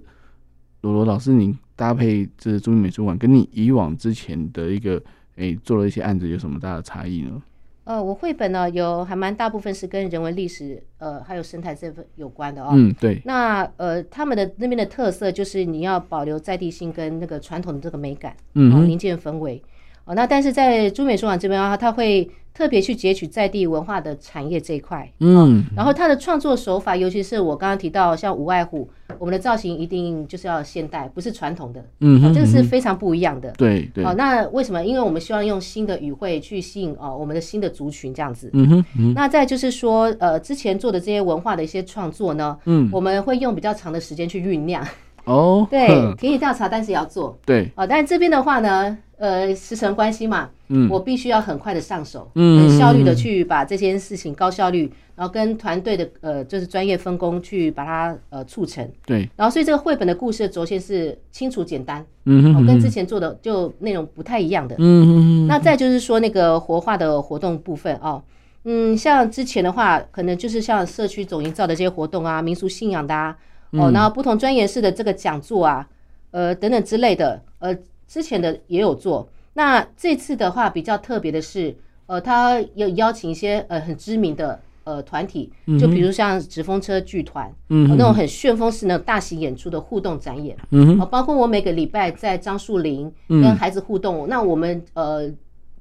罗罗老师，您搭配这中美美术馆，跟你以往之前的一个诶、做了一些案子有什么大的差异呢？呃，我绘本呢有还蛮大部分是跟人文历史，呃，还有生态这份有关的哦。嗯，对。那呃，他们的那边的特色就是你要保留在地性跟那个传统的这个美感，嗯然后凝建氛围。哦，那但是在朱美术馆这边的话，他会特别去截取在地文化的产业这一块，嗯，然后他的创作手法，尤其是我刚刚提到像无外虎，我们的造型一定就是要现代，不是传统的，嗯，这个是非常不一样的，对对。好，那为什么？因为我们希望用新的语汇去吸引哦我们的新的族群这样子，嗯哼，那再就是说，呃，之前做的这些文化的一些创作呢，嗯，我们会用比较长的时间去酝酿，哦，对，(laughs) 田野调查，但是也要做，对，哦，但是这边的话呢。呃，时程关系嘛，嗯，我必须要很快的上手，嗯，很效率的去把这件事情高效率，然后跟团队的呃，就是专业分工去把它呃促成，对，然后所以这个绘本的故事的轴线是清楚简单，嗯哼，跟之前做的就内容不太一样的，嗯嗯，那再就是说那个活化的活动部分哦，嗯，像之前的话，可能就是像社区总营造的这些活动啊，民俗信仰的啊，哦，然后不同专业式的这个讲座啊，呃，等等之类的，呃。之前的也有做，那这次的话比较特别的是，呃，他有邀请一些呃很知名的呃团体，就比如像纸风车剧团，嗯、呃，那种很旋风式的大型演出的互动展演，嗯、呃，包括我每个礼拜在樟树林跟孩子互动，嗯、那我们呃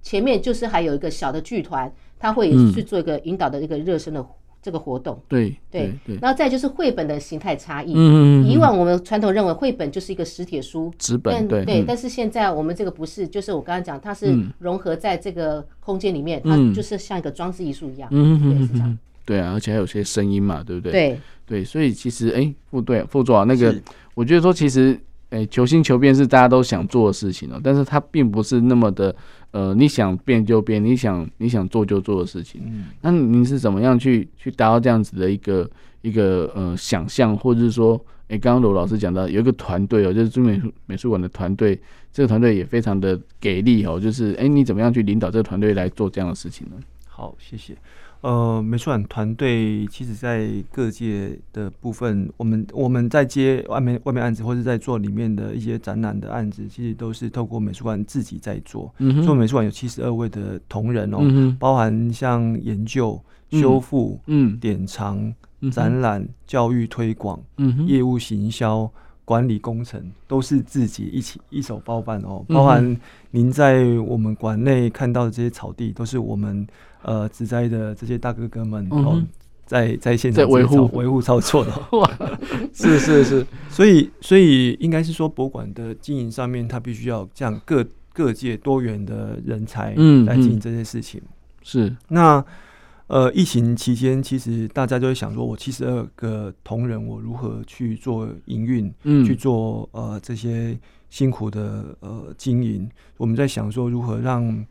前面就是还有一个小的剧团，他会去做一个引导的一个热身的。这个活动，对对对，然后再就是绘本的形态差异。嗯，以往我们传统认为绘本就是一个实体书，纸本，对对。但是现在我们这个不是，就是我刚刚讲，它是融合在这个空间里面，它就是像一个装置艺术一样。嗯对，是这样。对啊，而且还有些声音嘛，对不对？对对，所以其实哎，副队副座啊，那个我觉得说其实。哎，求新求变是大家都想做的事情哦，但是它并不是那么的，呃，你想变就变，你想你想做就做的事情。嗯，那您是怎么样去去达到这样子的一个一个呃想象，或者是说，哎，刚刚罗老师讲到有一个团队哦，就是中美美术馆的团队，这个团队也非常的给力哦，就是哎，你怎么样去领导这个团队来做这样的事情呢？好，谢谢。呃，美术馆团队其实，在各界的部分，我们我们在接外面外面案子，或者在做里面的一些展览的案子，其实都是透过美术馆自己在做。嗯哼，所以美术馆有七十二位的同仁哦，包含像研究、修复、嗯、典藏、展览、嗯、教育推广、业务行销、管理工程，都是自己一起一手包办哦。包含您在我们馆内看到的这些草地，都是我们。呃，植栽的这些大哥哥们哦，在在现场维护维护操作的，(laughs) 哇，是是是，所以所以应该是说，博物馆的经营上面，它必须要这样各各界多元的人才，嗯，来进行这些事情。是那呃，疫情期间，其实大家就会想说，我七十二个同仁，我如何去做营运，嗯，去做呃这些辛苦的呃经营？我们在想说，如何让。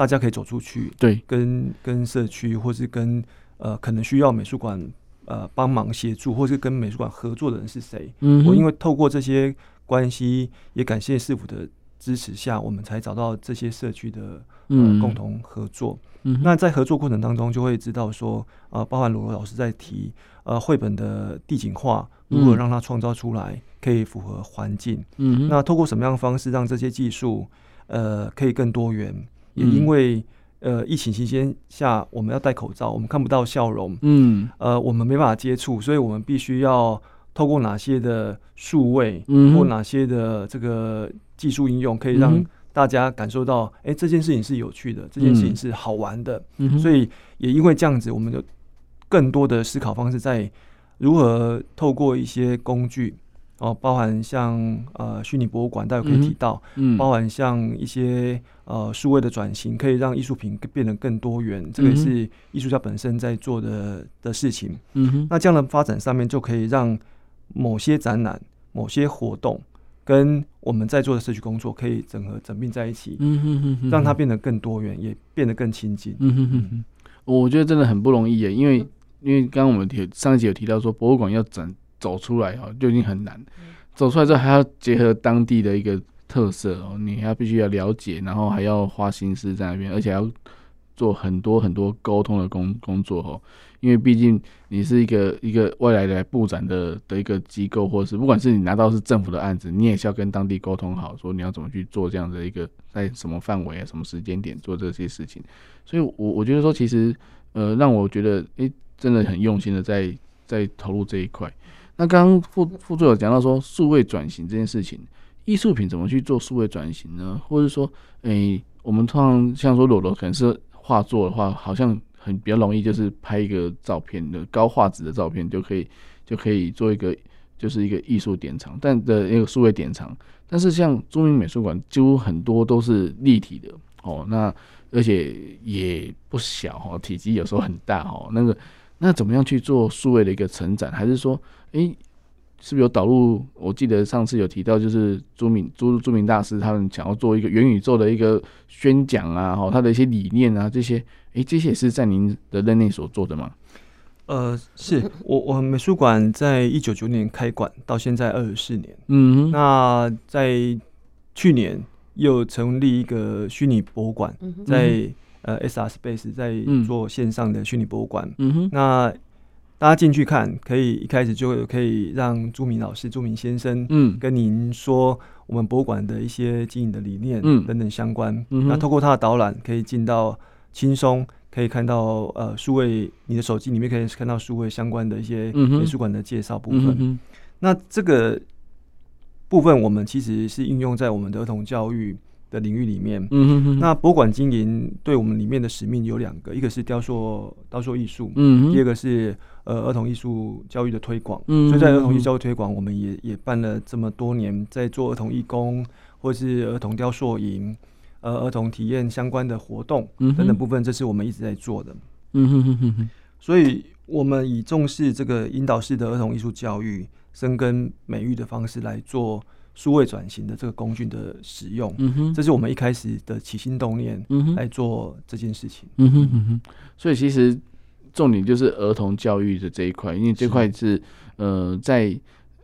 大家可以走出去，对，跟跟社区，或是跟呃可能需要美术馆呃帮忙协助，或是跟美术馆合作的人是谁？嗯，我因为透过这些关系，也感谢市府的支持下，我们才找到这些社区的呃、嗯、共同合作。嗯，那在合作过程当中，就会知道说，呃，包含罗罗老师在提呃绘本的地景化，如何让它创造出来可以符合环境？嗯，那透过什么样的方式让这些技术呃可以更多元？也因为呃疫情期间下，我们要戴口罩，我们看不到笑容，嗯，呃，我们没办法接触，所以我们必须要透过哪些的数位，嗯，或哪些的这个技术应用，可以让大家感受到，哎、欸，这件事情是有趣的，这件事情是好玩的，嗯，所以也因为这样子，我们就更多的思考方式在如何透过一些工具。哦，包含像呃虚拟博物馆，大家可以提到，嗯，包含像一些呃数位的转型，可以让艺术品变得更多元，嗯、这个也是艺术家本身在做的的事情。嗯哼，那这样的发展上面，就可以让某些展览、某些活动跟我们在做的社区工作可以整合、整并在一起。嗯哼哼哼，让它变得更多元，也变得更亲近。嗯哼哼哼，我觉得真的很不容易耶，因为因为刚刚我们提上一集有提到说，博物馆要整。走出来哦，就已经很难。走出来之后，还要结合当地的一个特色哦，你还要必须要了解，然后还要花心思在那边，而且要做很多很多沟通的工工作哦。因为毕竟你是一个一个外来的布展的的一个机构，或是不管是你拿到是政府的案子，你也是要跟当地沟通好，说你要怎么去做这样的一个，在什么范围啊、什么时间点做这些事情。所以，我我觉得说，其实呃，让我觉得诶、欸，真的很用心的在在投入这一块。那刚刚副副座有讲到说数位转型这件事情，艺术品怎么去做数位转型呢？或者说，诶、我们通常像说裸裸可能是画作的话，好像很比较容易，就是拍一个照片的高画质的照片就可以就可以做一个就是一个艺术典藏，但的一个数位典藏。但是像朱铭美术馆，几乎很多都是立体的哦，那而且也不小哦，体积有时候很大哦。那个那怎么样去做数位的一个承载？还是说，诶、欸？是不是有导入？我记得上次有提到，就是朱铭朱朱铭大师他们想要做一个元宇宙的一个宣讲啊，哈，他的一些理念啊，这些，诶、欸，这些也是在您的任内所做的吗？呃，是我我美术馆在一九九年开馆到现在二十四年，嗯哼，那在去年又成立一个虚拟博物馆，在呃 SR Space 在做线上的虚拟博物馆，嗯哼，那。大家进去看，可以一开始就可以让朱明老师、朱明先生，嗯，跟您说我们博物馆的一些经营的理念，嗯，等等相关。嗯，那透过他的导览，可以进到轻松，可以看到呃数位，你的手机里面可以看到数位相关的一些美术馆的介绍部分。嗯，那这个部分我们其实是应用在我们的儿童教育的领域里面，嗯哼哼，那博物馆经营对我们里面的使命有两个，一个是雕塑雕塑艺术，嗯，第二个是呃儿童艺术教育的推广，嗯所以在儿童艺术教育推广，我们也也办了这么多年，在做儿童义工或是儿童雕塑营，呃儿童体验相关的活动等等部分，这是我们一直在做的，嗯哼哼哼哼，所以我们以重视这个引导式的儿童艺术教育、深耕美育的方式来做。数位转型的这个工具的使用，嗯哼，这是我们一开始的起心动念，嗯哼，来做这件事情，嗯哼嗯哼。所以其实重点就是儿童教育的这一块，因为这块是，是呃在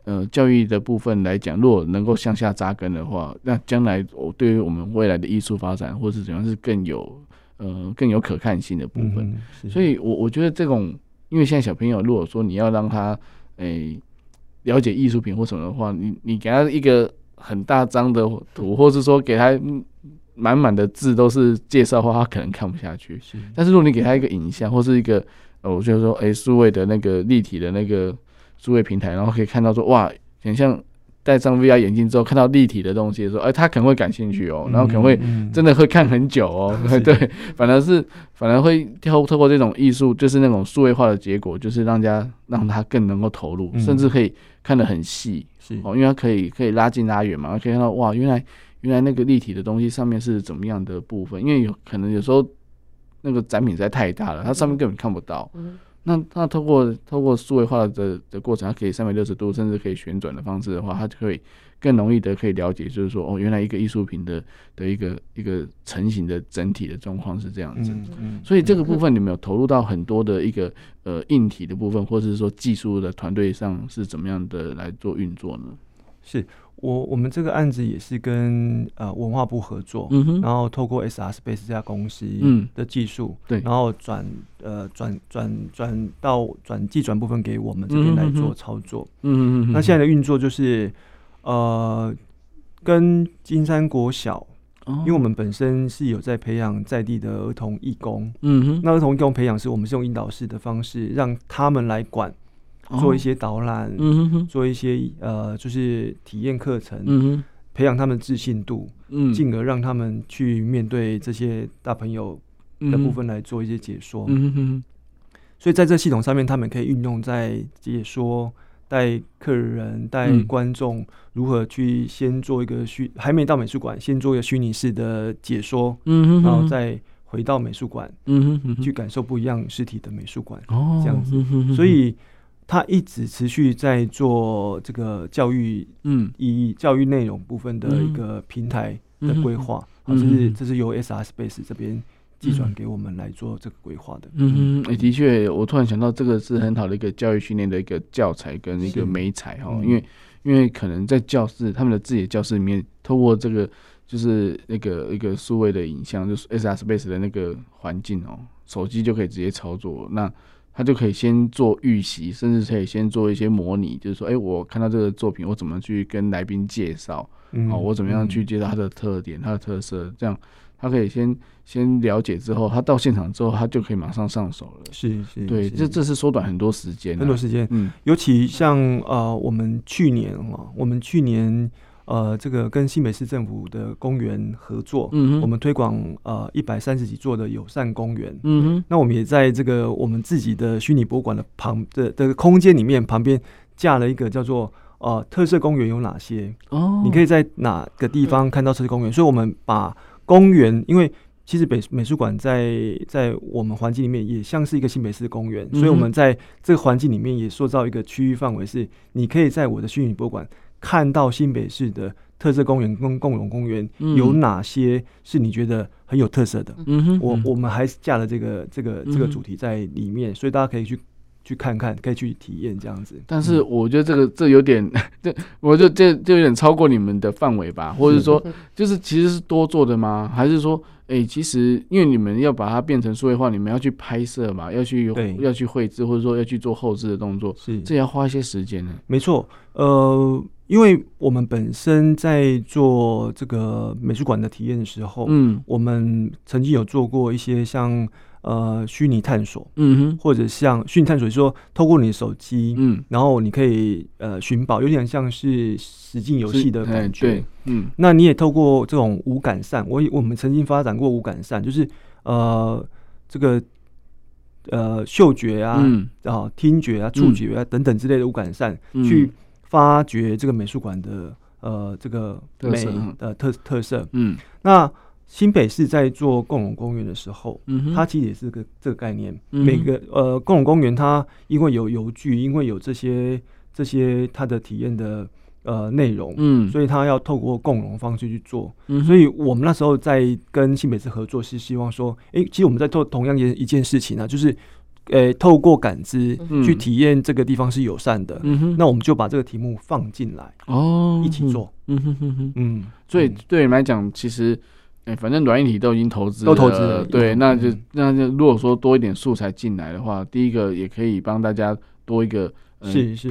呃教育的部分来讲，如果能够向下扎根的话，那将来我对于我们未来的艺术发展或是怎样是更有呃更有可看性的部分。嗯、所以我我觉得这种，因为现在小朋友如果说你要让他诶。欸了解艺术品或什么的话，你你给他一个很大张的图，或是说给他满满的字都是介绍的话，他可能看不下去。是，但是如果你给他一个影像，或是一个呃，我就是说，哎、欸，数位的那个立体的那个数位平台，然后可以看到说，哇，很像。戴上 VR 眼镜之后，看到立体的东西的时候，哎，他可能会感兴趣哦，然后可能会真的会看很久哦。(laughs) 嗯嗯、对，反而是反而会透透过这种艺术，就是那种数位化的结果，就是让家让他更能够投入，嗯、甚至可以看得很细。是哦，因为他可以可以拉近拉远嘛，可以看到哇，原来原来那个立体的东西上面是怎么样的部分，因为有可能有时候那个展品实在太大了，它上面根本看不到。嗯那那透过透过数位化的的过程，它可以三百六十度，甚至可以旋转的方式的话，它就可以更容易的可以了解，就是说哦，原来一个艺术品的的一个一个成型的整体的状况是这样子。嗯嗯。所以这个部分你们有投入到很多的一个呃硬体的部分，或者是说技术的团队上是怎么样的来做运作呢？是。我我们这个案子也是跟呃文化部合作，然后透过 SR Space 这家公司的技术，嗯，对，然后转呃转转转到转寄转部分给我们这边来做操作，嗯嗯嗯。那现在的运作就是呃跟金山国小，哦，因为我们本身是有在培养在地的儿童义工，嗯哼，那儿童义工培养是我们是用引导式的方式让他们来管。做一些导览，做一些呃，就是体验课程，嗯、培养他们自信度，嗯，进而让他们去面对这些大朋友的部分来做一些解说。嗯、哼哼。所以在这系统上面，他们可以运用在解说，带客人、带观众如何去先做一个虚，还没到美术馆，先做一个虚拟式的解说，嗯、哼哼。然后再回到美术馆，嗯、哼哼去感受不一样实体的美术馆，哦，这样子，所以。他一直持续在做这个教育，嗯，以教育内容部分的一个平台的规划，啊，这是这是由 SR Space 这边寄转给我们来做这个规划的。嗯嗯，的确，我突然想到，这个是很好的一个教育训练的一个教材跟一个美材哈，因为因为可能在教室他们的自己的教室里面，透过这个就是那个一个数位的影像，就是 SR Space 的那个环境哦，手机就可以直接操作那。他就可以先做预习，甚至可以先做一些模拟，就是说，哎、欸，我看到这个作品，我怎么去跟来宾介绍？嗯，我怎么样去介绍它的特点、它的特色？这样，他可以先先了解之后，他到现场之后，他就可以马上上手了。是是，对，这这是缩短很多时间，很多时间。嗯，尤其像呃，我们去年啊，我们去年呃，这个跟新北市政府的公园合作，嗯哼，我们推广呃一百三十几座的友善公园，嗯哼，那我们也在这个我们自己的虚拟博物馆的旁的的空间里面旁边架了一个叫做呃特色公园有哪些？哦，你可以在哪个地方看到特色公园？所以我们把公园，因为其实北美术馆在在我们环境里面也像是一个新北市的公园，嗯、所以我们在这个环境里面也塑造一个区域范围，是你可以在我的虚拟博物馆。看到新北市的特色公园跟共荣公园有哪些是你觉得很有特色的？嗯哼，我我们还架了这个这个这个主题在里面，所以大家可以去去看看，可以去体验这样子。但是我觉得这个这有点，(laughs) 这我就这就有点超过你们的范围吧？或者说，就是其实是多做的吗？还是说？诶、欸，其实因为你们要把它变成数位化，你们要去拍摄嘛，要去要去绘制，或者说要去做后置的动作，是这要花一些时间呢。没错，呃，因为我们本身在做这个美术馆的体验的时候，嗯，我们曾经有做过一些像。呃，虚拟探索，嗯哼，或者像虚拟探索，说透过你的手机，嗯，然后你可以呃寻宝，有点像是实境游戏的感觉，对，嗯，那你也透过这种无感扇，我我们曾经发展过无感扇，就是呃这个呃嗅觉啊，嗯，然后听觉啊、触觉啊等等之类的无感扇，嗯，去发掘这个美术馆的呃这个美呃特特色，嗯，那。新北市在做共荣公园的时候，嗯哼，它其实也是个这个概念。嗯、每个呃共荣公园，它因为有游具，因为有这些这些它的体验的呃内容，嗯，所以它要透过共荣方式去做。嗯、所以我们那时候在跟新北市合作，是希望说，哎、欸，其实我们在做同样一一件事情呢、啊，就是，呃、欸，透过感知去体验这个地方是友善的。嗯哼，那我们就把这个题目放进来，哦，一起做。嗯哼哼哼，嗯，所以对你们来讲，其实。哎，反正软硬体都已经投资，都投资了。对，那就那就如果说多一点素材进来的话，第一个也可以帮大家多一个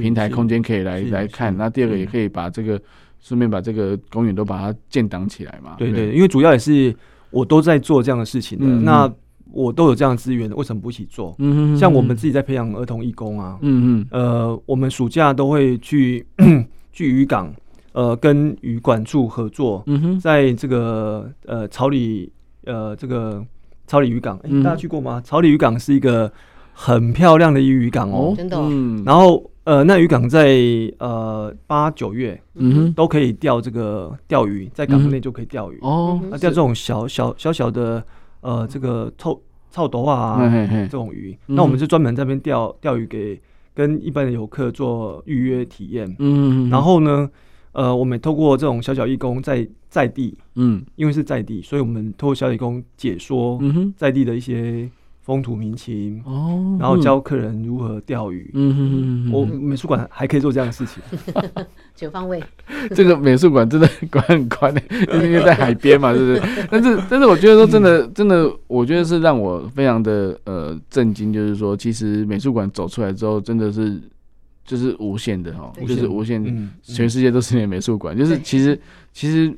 平台空间可以来来看。那第二个也可以把这个顺便把这个公园都把它建档起来嘛。对对，因为主要也是我都在做这样的事情的，那我都有这样的资源，为什么不一起做？嗯，像我们自己在培养儿童义工啊，嗯嗯，呃，我们暑假都会去 (clears throat) 去渔港。呃，跟渔管处合作，嗯哼，在这个呃草里呃这个草里渔港，欸，大家去过吗？草里渔港是一个很漂亮的一渔港哦，真的。然后呃，那渔港在呃八九月，嗯哼，都可以钓这个钓鱼，在港内就可以钓鱼哦。那钓这种小小小小的呃这个臭臭豆啊这种鱼，那我们就专门在那边钓钓鱼，给跟一般的游客做预约体验。嗯，然后呢？呃，我们透过这种小小义工在在地，嗯，因为是在地，所以我们透过小义工解说在地的一些风土民情，哦，然后教客人如何钓鱼，嗯哼哼，我美术馆还可以做这样的事情，(laughs) 全方位。(laughs) 这个美术馆真的管很宽的，因为在海边嘛，是不是？(laughs) 但是，但是我觉得说真的，真的，我觉得是让我非常的呃震惊，就是说，其实美术馆走出来之后，真的是。就是无限的哈，就是无限，嗯、全世界都是你的美术馆。嗯、就是其实其实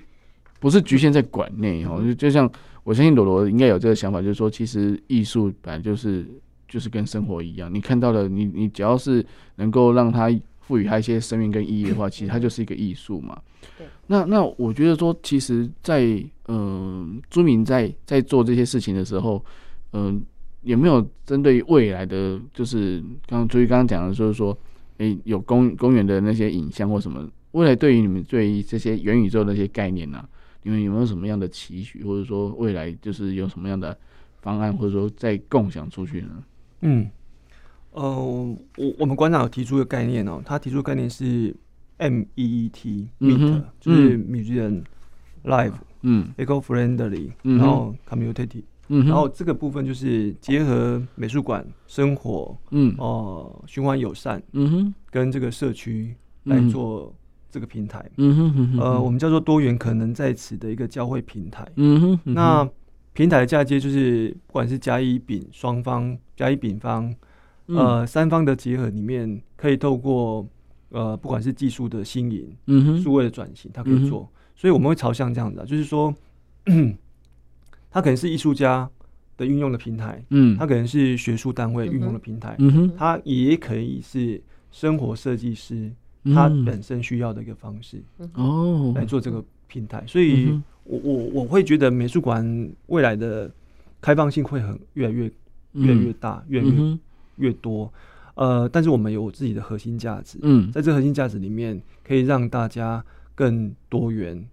不是局限在馆内哈，就就像我相信罗罗应该有这个想法，就是说其实艺术本来就是就是跟生活一样，你看到的你你只要是能够让它赋予它一些生命跟意义的话，其实它就是一个艺术嘛。对那那我觉得说，其实在，在嗯，朱明在在做这些事情的时候，嗯、呃，有没有针对未来的，就是刚刚朱铭刚刚讲的，就是说。诶、欸，有公公园的那些影像或什么，未来对于你们对于这些元宇宙的那些概念呢、啊，你们有没有什么样的期许，或者说未来就是有什么样的方案，或者说再共享出去呢？嗯，呃，我我们馆长有提出一个概念哦，他提出的概念是 M E E T Meet，就是 Museum Live，嗯，Eco-friendly，然后 Commutative。嗯，然后这个部分就是结合美术馆生活，嗯，哦，循环友善，嗯哼，跟这个社区来做这个平台，嗯哼，呃，我们叫做多元可能在此的一个交汇平台，嗯哼，那平台的嫁接就是不管是甲乙丙双方，甲乙丙方，呃，三方的结合里面，可以透过呃，不管是技术的新颖，嗯哼，数位的转型，它可以做，所以我们会朝向这样子，就是说。它可能是艺术家的运用的平台，嗯，它可能是学术单位运用的平台，嗯哼，它也可以是生活设计师他本身需要的一个方式哦。来做这个平台。所以我我我会觉得美术馆未来的开放性会很越来越越来越大，越来越越多。呃，但是我们有自己的核心价值，嗯，在这核心价值里面，可以让大家更多元、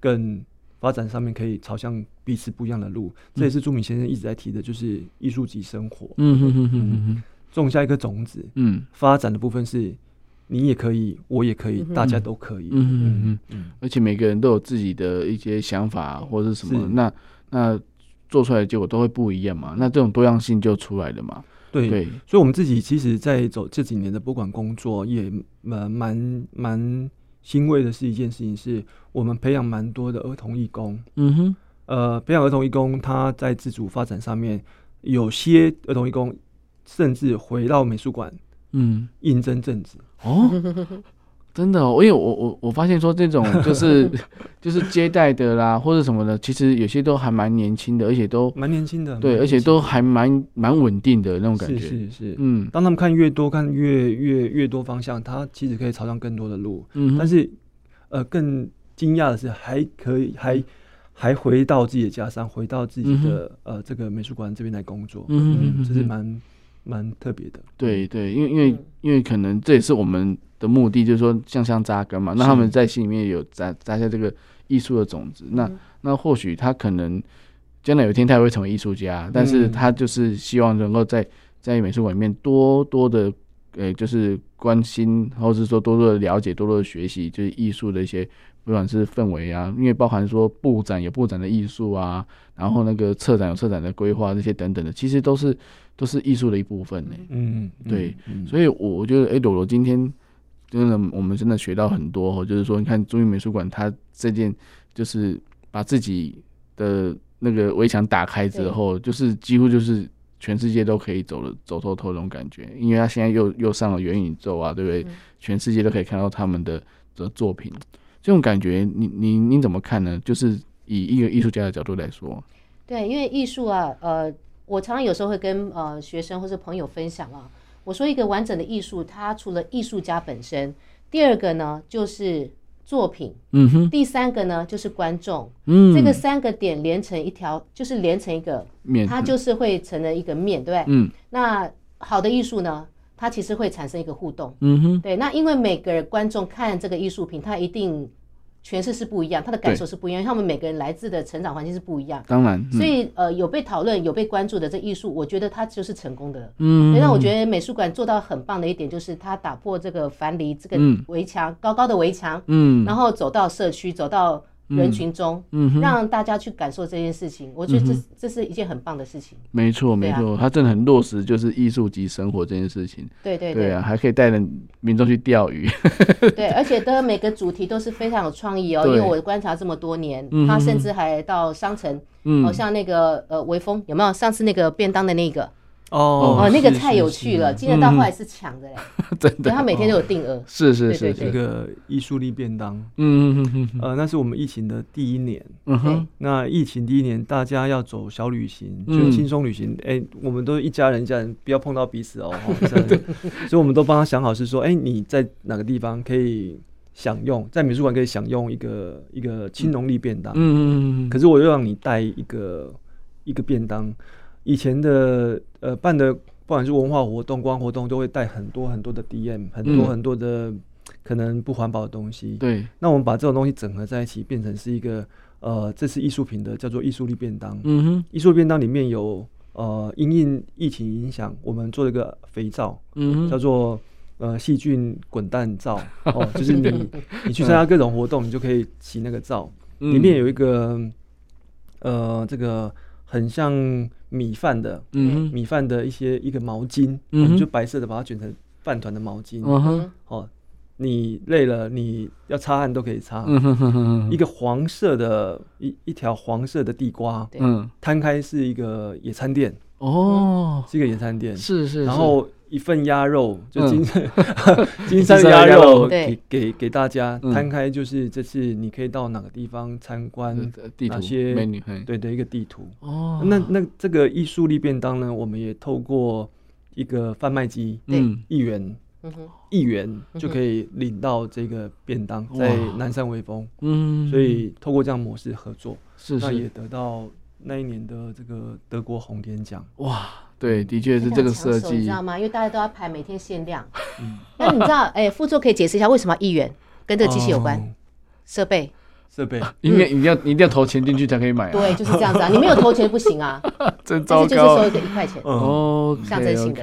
更发展上面可以朝向彼此不一样的路。嗯、这也是朱敏先生一直在提的，就是艺术及生活。嗯哼哼哼哼，种下一颗种子，嗯，发展的部分是你也可以，我也可以，嗯、大家都可以。嗯哼哼哼，嗯，而且每个人都有自己的一些想法或者什么，那那做出来的结果都会不一样嘛。那这种多样性就出来了嘛。对，对，所以，我们自己其实，在走这几年的博物馆工作，也蛮蛮蛮欣慰的是一件事情，是我们培养蛮多的儿童义工。嗯哼，呃，培养儿童义工，他在自主发展上面，有些儿童义工甚至回到美术馆，嗯，应征正职。哦。(laughs) 真的哦，因为我我我发现说这种就是 (laughs) 就是接待的啦，或者什么的，其实有些都还蛮年轻的，而且都蛮年轻的，对，而且都还蛮蛮稳定的那种感觉。是是是，嗯，当他们看越多，看越越越多方向，他其实可以朝向更多的路。嗯，但是呃，更惊讶的是，还可以还还回到自己的家乡，回到自己的、嗯、呃这个美术馆这边来工作。嗯哼嗯，这是蛮蛮特别的。对对，因为因为因为可能这也是我们。的目的就是说向上扎根嘛，那他们在心里面有扎扎下这个艺术的种子，那那或许他可能将来有一天他也会成为艺术家，但是他就是希望能够在在美术馆里面多多的呃，就是关心，或者是说多多的了解，多多的学习，就是艺术的一些不管是氛围啊，因为包含说布展有布展的艺术啊，然后那个策展有策展的规划这些等等的，其实都是都是艺术的一部分呢。嗯，对，所以我我觉得哎，朵朵今天。真的，我们真的学到很多。就是说，你看朱铭美术馆，它这件就是把自己的那个围墙打开之后，就是几乎就是全世界都可以走了走透透那种感觉。因为他现在又又上了元宇宙啊，对不对？全世界都可以看到他们的的作品，这种感觉，你你你怎么看呢？就是以一个艺术家的角度来说，对，因为艺术啊，呃，我常常有时候会跟呃学生或是朋友分享啊。我说一个完整的艺术，它除了艺术家本身，第二个呢就是作品，嗯哼，第三个呢就是观众，嗯，这个三个点连成一条，就是连成一个面，它就是会成了一个面，对不对？嗯，那好的艺术呢，它其实会产生一个互动，嗯哼，对，那因为每个观众看这个艺术品，他一定。诠释是不一样，他的感受是不一样，对他们每个人来自的成长环境是不一样。当然，嗯、所以呃，有被讨论、有被关注的这艺术，我觉得它就是成功的。嗯，那我觉得美术馆做到很棒的一点，就是它打破这个樊篱这个围墙，嗯、高高的围墙，嗯，然后走到社区，走到。人群中，嗯，让大家去感受这件事情，我觉得这这是一件很棒的事情。没错，没错，他真的很落实，就是艺术及生活这件事情。对对对啊，还可以带着民众去钓鱼。(laughs) 对，而且的每个主题都是非常有创意哦。因为我观察这么多年，他甚至还到商城，好像那个呃微风有没有？上次那个便当的那个。哦哦，那个太有趣了，今天到后来是抢的嘞，(laughs) 真的，他每天都有定额，是是是，这个艺术力便当，嗯嗯嗯呃，那是我们疫情的第一年，嗯哼，那疫情第一年，大家要走小旅行，就轻松旅行，哎，我们都一家人，一家人不要碰到彼此哦，(laughs) 所以我们都帮他想好是说，哎，你在哪个地方可以享用，在美术馆可以享用一个一个青农力便当，嗯嗯嗯，可是我又让你带一个一个便当。以前的呃办的不管是文化活动、观光活动，都会带很多很多的 DM，很多很多的可能不环保的东西。对，那我们把这种东西整合在一起，变成是一个呃，这是艺术品的，叫做艺术力便当。嗯哼，艺术便当里面有呃，因应疫情影响，我们做了一个肥皂，叫做呃细菌滚蛋皂。(laughs) 哦，就是你你去参加各种活动，你就可以洗那个皂，里面有一个呃这个。很像米饭的，嗯，米饭的一些一个毛巾，嗯，就白色的，把它卷成饭团的毛巾，嗯哼，哦，你累了，你要擦汗都可以擦，嗯哼哼哼，一个黄色的，一一条黄色的地瓜，嗯，摊开是一个野餐垫，哦，是一个野餐垫，是是，然后。一份鸭肉，就金金山 (laughs) 鸭肉给给给大家摊开，就是这次你可以到哪个地方参观，哪些美女，对的一个地图。哦，那那这个艺术力便当呢，我们也透过一个贩卖机，嗯，一元一元就可以领到这个便当，在南山微风。嗯，所以透过这样模式合作，是是。那也得到那一年的这个德国红点奖。哇，对，的确是这个设计，你知道吗？因为大家都要排每天限量。嗯，那你知道，哎，副座可以解释一下为什么一元跟这个机器有关？设备。设备，因为一定要一定要投钱进去才可以买啊。对，就是这样子啊，你没有投钱不行啊。(laughs) 真糟糕。就是收一个一块钱。哦，象征性的。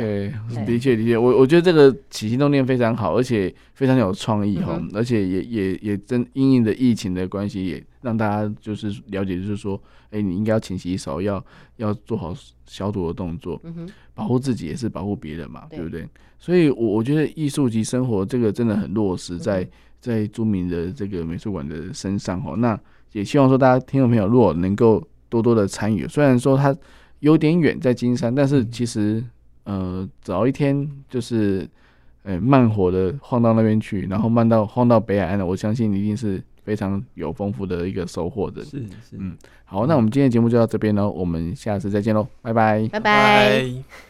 的确的确，我我觉得这个起心动念非常好，而且非常有创意哈，而且也也也真因应的疫情的关系，也让大家就是了解，就是说，哎，你应该要勤洗手，要要做好消毒的动作，保护自己也是保护别人嘛，对不对？所以，我我觉得艺术及生活这个真的很落实在。在著名的这个美术馆的身上哦，那也希望说大家听众朋友如果能够多多的参与，虽然说它有点远在金山，但是其实呃早一天就是呃慢火的晃到那边去，然后慢到晃到北海岸的，我相信一定是非常有丰富的一个收获的。是是，嗯，好，那我们今天的节目就到这边喽，我们下次再见喽，拜拜，拜拜。